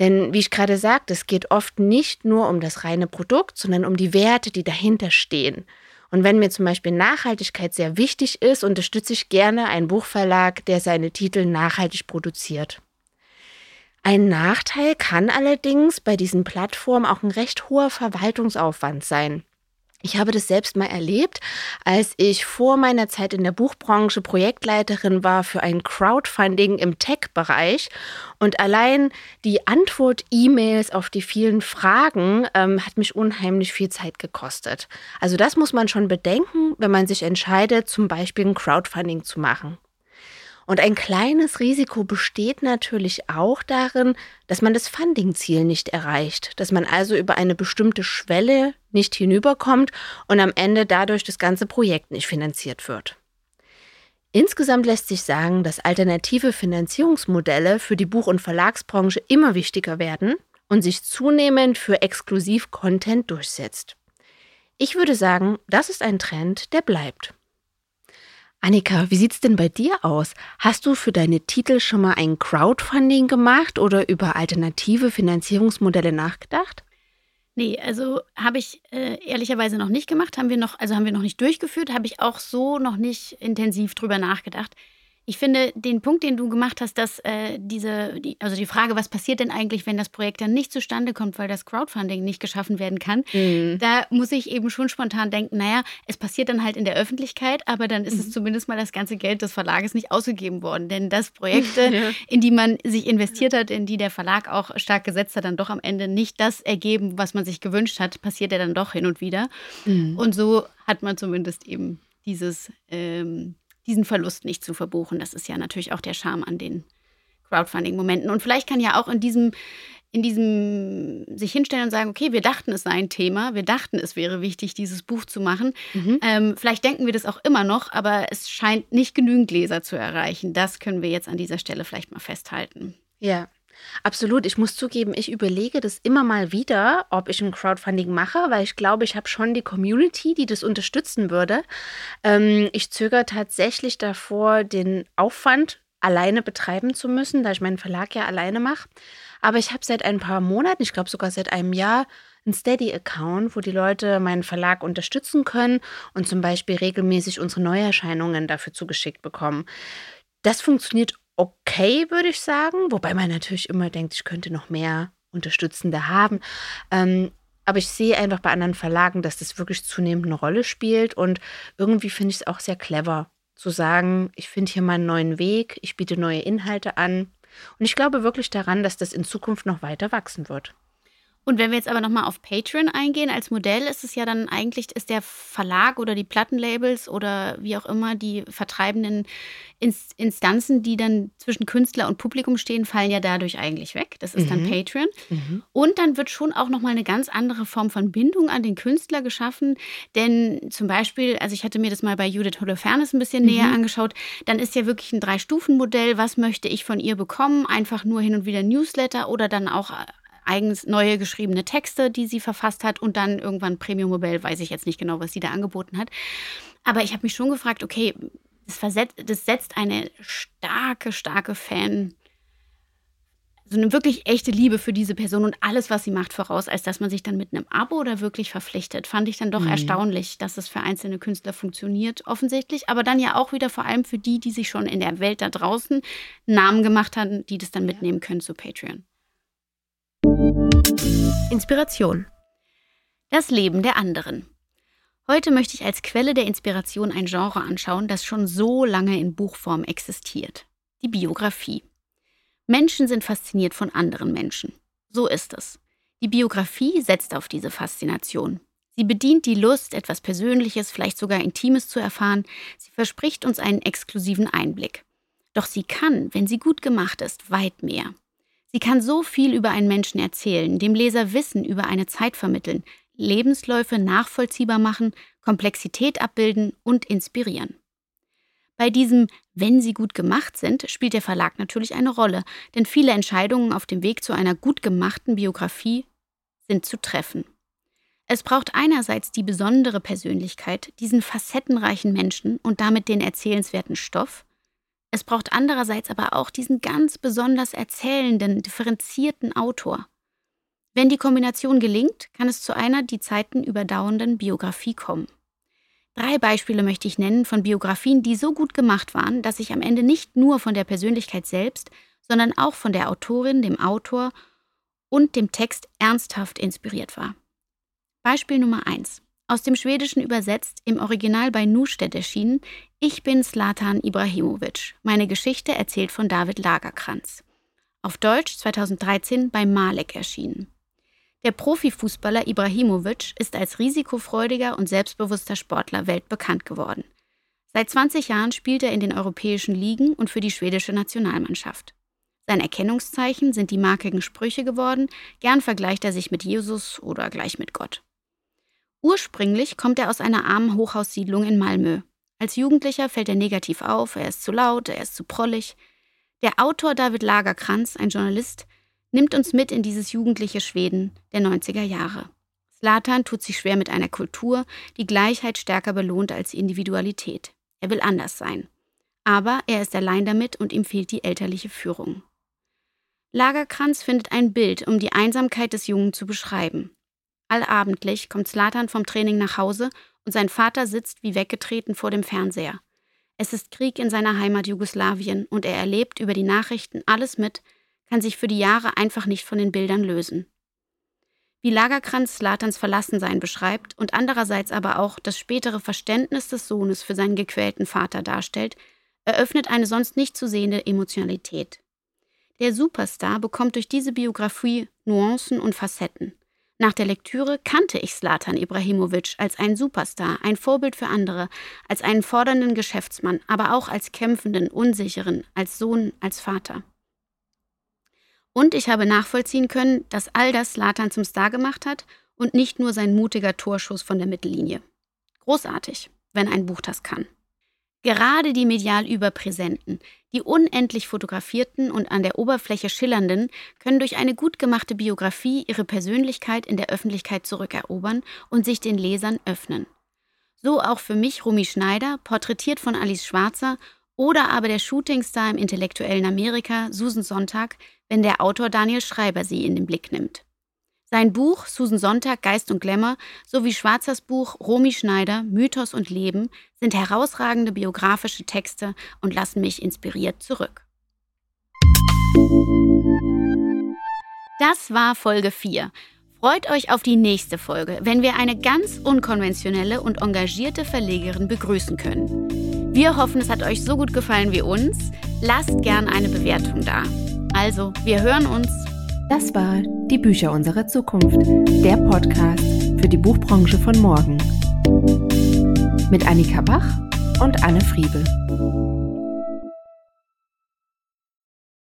S2: Denn wie ich gerade sagte, es geht oft nicht nur um das reine Produkt, sondern um die Werte, die dahinter stehen. Und wenn mir zum Beispiel Nachhaltigkeit sehr wichtig ist, unterstütze ich gerne einen Buchverlag, der seine Titel nachhaltig produziert. Ein Nachteil kann allerdings bei diesen Plattformen auch ein recht hoher Verwaltungsaufwand sein. Ich habe das selbst mal erlebt, als ich vor meiner Zeit in der Buchbranche Projektleiterin war für ein Crowdfunding im Tech-Bereich. Und allein die Antwort-E-Mails auf die vielen Fragen ähm, hat mich unheimlich viel Zeit gekostet. Also das muss man schon bedenken, wenn man sich entscheidet, zum Beispiel ein Crowdfunding zu machen. Und ein kleines Risiko besteht natürlich auch darin, dass man das Funding-Ziel nicht erreicht, dass man also über eine bestimmte Schwelle nicht hinüberkommt und am Ende dadurch das ganze Projekt nicht finanziert wird. Insgesamt lässt sich sagen, dass alternative Finanzierungsmodelle für die Buch- und Verlagsbranche immer wichtiger werden und sich zunehmend für Exklusiv-Content durchsetzt. Ich würde sagen, das ist ein Trend, der bleibt. Annika, wie sieht's denn bei dir aus? Hast du für deine Titel schon mal ein Crowdfunding gemacht oder über alternative Finanzierungsmodelle nachgedacht?
S4: Nee, also habe ich äh, ehrlicherweise noch nicht gemacht, haben wir noch, also haben wir noch nicht durchgeführt, habe ich auch so noch nicht intensiv drüber nachgedacht. Ich finde den Punkt, den du gemacht hast, dass äh, diese, die, also die Frage, was passiert denn eigentlich, wenn das Projekt dann nicht zustande kommt, weil das Crowdfunding nicht geschaffen werden kann, mhm. da muss ich eben schon spontan denken, naja, es passiert dann halt in der Öffentlichkeit, aber dann ist mhm. es zumindest mal das ganze Geld des Verlages nicht ausgegeben worden. Denn das Projekte, ja. in die man sich investiert hat, in die der Verlag auch stark gesetzt hat, dann doch am Ende nicht das ergeben, was man sich gewünscht hat, passiert ja dann doch hin und wieder. Mhm. Und so hat man zumindest eben dieses ähm, diesen Verlust nicht zu verbuchen. Das ist ja natürlich auch der Charme an den Crowdfunding-Momenten. Und vielleicht kann ja auch in diesem in diesem sich hinstellen und sagen, okay, wir dachten, es sei ein Thema, wir dachten, es wäre wichtig, dieses Buch zu machen. Mhm. Ähm, vielleicht denken wir das auch immer noch, aber es scheint nicht genügend Leser zu erreichen. Das können wir jetzt an dieser Stelle vielleicht mal festhalten.
S2: Ja. Absolut. Ich muss zugeben, ich überlege das immer mal wieder, ob ich ein Crowdfunding mache, weil ich glaube, ich habe schon die Community, die das unterstützen würde. Ähm, ich zögere tatsächlich davor, den Aufwand alleine betreiben zu müssen, da ich meinen Verlag ja alleine mache. Aber ich habe seit ein paar Monaten, ich glaube sogar seit einem Jahr, einen Steady-Account, wo die Leute meinen Verlag unterstützen können und zum Beispiel regelmäßig unsere Neuerscheinungen dafür zugeschickt bekommen. Das funktioniert okay, würde ich sagen, wobei man natürlich immer denkt, ich könnte noch mehr Unterstützende haben. Ähm, aber ich sehe einfach bei anderen Verlagen, dass das wirklich zunehmend eine Rolle spielt und irgendwie finde ich es auch sehr clever zu sagen, ich finde hier mal einen neuen Weg, ich biete neue Inhalte an. Und ich glaube wirklich daran, dass das in Zukunft noch weiter wachsen wird.
S4: Und wenn wir jetzt aber nochmal auf Patreon eingehen, als Modell ist es ja dann eigentlich, ist der Verlag oder die Plattenlabels oder wie auch immer die vertreibenden Instanzen, die dann zwischen Künstler und Publikum stehen, fallen ja dadurch eigentlich weg. Das ist mhm. dann Patreon. Mhm. Und dann wird schon auch nochmal eine ganz andere Form von Bindung an den Künstler geschaffen. Denn zum Beispiel, also ich hatte mir das mal bei Judith Holofernes ein bisschen mhm. näher angeschaut, dann ist ja wirklich ein Drei-Stufen-Modell. Was möchte ich von ihr bekommen? Einfach nur hin und wieder Newsletter oder dann auch eigens neue geschriebene Texte, die sie verfasst hat und dann irgendwann Premium Mobile, weiß ich jetzt nicht genau, was sie da angeboten hat. Aber ich habe mich schon gefragt, okay, das, versetzt, das setzt eine starke, starke Fan, so eine wirklich echte Liebe für diese Person und alles, was sie macht, voraus, als dass man sich dann mit einem Abo da wirklich verpflichtet. Fand ich dann doch mhm. erstaunlich, dass es für einzelne Künstler funktioniert, offensichtlich. Aber dann ja auch wieder vor allem für die, die sich schon in der Welt da draußen Namen gemacht haben, die das dann mitnehmen können zu Patreon. Inspiration. Das Leben der anderen. Heute möchte ich als Quelle der Inspiration ein Genre anschauen, das schon so lange in Buchform existiert. Die Biografie. Menschen sind fasziniert von anderen Menschen. So ist es. Die Biografie setzt auf diese Faszination. Sie bedient die Lust, etwas Persönliches, vielleicht sogar Intimes zu erfahren. Sie verspricht uns einen exklusiven Einblick. Doch sie kann, wenn sie gut gemacht ist, weit mehr. Sie kann so viel über einen Menschen erzählen, dem Leser Wissen über eine Zeit vermitteln, Lebensläufe nachvollziehbar machen, Komplexität abbilden und inspirieren. Bei diesem Wenn sie gut gemacht sind, spielt der Verlag natürlich eine Rolle, denn viele Entscheidungen auf dem Weg zu einer gut gemachten Biografie sind zu treffen. Es braucht einerseits die besondere Persönlichkeit, diesen facettenreichen Menschen und damit den erzählenswerten Stoff, es braucht andererseits aber auch diesen ganz besonders erzählenden, differenzierten Autor. Wenn die Kombination gelingt, kann es zu einer die Zeiten überdauernden Biografie kommen. Drei Beispiele möchte ich nennen von Biografien, die so gut gemacht waren, dass ich am Ende nicht nur von der Persönlichkeit selbst, sondern auch von der Autorin, dem Autor und dem Text ernsthaft inspiriert war. Beispiel Nummer eins aus dem Schwedischen übersetzt, im Original bei Nustedt erschienen, Ich bin Slatan Ibrahimovic. Meine Geschichte erzählt von David Lagerkranz. Auf Deutsch 2013 bei Malek erschienen. Der Profifußballer Ibrahimovic ist als risikofreudiger und selbstbewusster Sportler weltbekannt geworden. Seit 20 Jahren spielt er in den europäischen Ligen und für die schwedische Nationalmannschaft. Sein Erkennungszeichen sind die markigen Sprüche geworden, gern vergleicht er sich mit Jesus oder gleich mit Gott. Ursprünglich kommt er aus einer armen Hochhaussiedlung in Malmö. Als Jugendlicher fällt er negativ auf, er ist zu laut, er ist zu prollig. Der Autor David Lagerkranz, ein Journalist, nimmt uns mit in dieses jugendliche Schweden der 90er Jahre. Slatan tut sich schwer mit einer Kultur, die Gleichheit stärker belohnt als Individualität. Er will anders sein. Aber er ist allein damit und ihm fehlt die elterliche Führung. Lagerkranz findet ein Bild, um die Einsamkeit des Jungen zu beschreiben. Allabendlich kommt Slatan vom Training nach Hause und sein Vater sitzt wie weggetreten vor dem Fernseher. Es ist Krieg in seiner Heimat Jugoslawien und er erlebt über die Nachrichten alles mit, kann sich für die Jahre einfach nicht von den Bildern lösen. Wie Lagerkranz Slatans Verlassensein beschreibt und andererseits aber auch das spätere Verständnis des Sohnes für seinen gequälten Vater darstellt, eröffnet eine sonst nicht zu sehende Emotionalität. Der Superstar bekommt durch diese Biografie Nuancen und Facetten. Nach der Lektüre kannte ich Slatan Ibrahimovic als einen Superstar, ein Vorbild für andere, als einen fordernden Geschäftsmann, aber auch als kämpfenden, unsicheren, als Sohn, als Vater. Und ich habe nachvollziehen können, dass all das Latan zum Star gemacht hat und nicht nur sein mutiger Torschuss von der Mittellinie. Großartig, wenn ein Buch das kann. Gerade die medial überpräsenten, die unendlich fotografierten und an der Oberfläche schillernden können durch eine gut gemachte Biografie ihre Persönlichkeit in der Öffentlichkeit zurückerobern und sich den Lesern öffnen. So auch für mich Rumi Schneider, porträtiert von Alice Schwarzer, oder aber der Shootingstar im intellektuellen Amerika, Susan Sonntag, wenn der Autor Daniel Schreiber sie in den Blick nimmt. Sein Buch Susan Sonntag, Geist und Glamour sowie Schwarzers Buch Romy Schneider, Mythos und Leben sind herausragende biografische Texte und lassen mich inspiriert zurück. Das war Folge 4. Freut euch auf die nächste Folge, wenn wir eine ganz unkonventionelle und engagierte Verlegerin begrüßen können. Wir hoffen, es hat euch so gut gefallen wie uns. Lasst gern eine Bewertung da. Also, wir hören uns.
S2: Das war Die Bücher unserer Zukunft, der Podcast für die Buchbranche von morgen. Mit Annika Bach und Anne Friebel.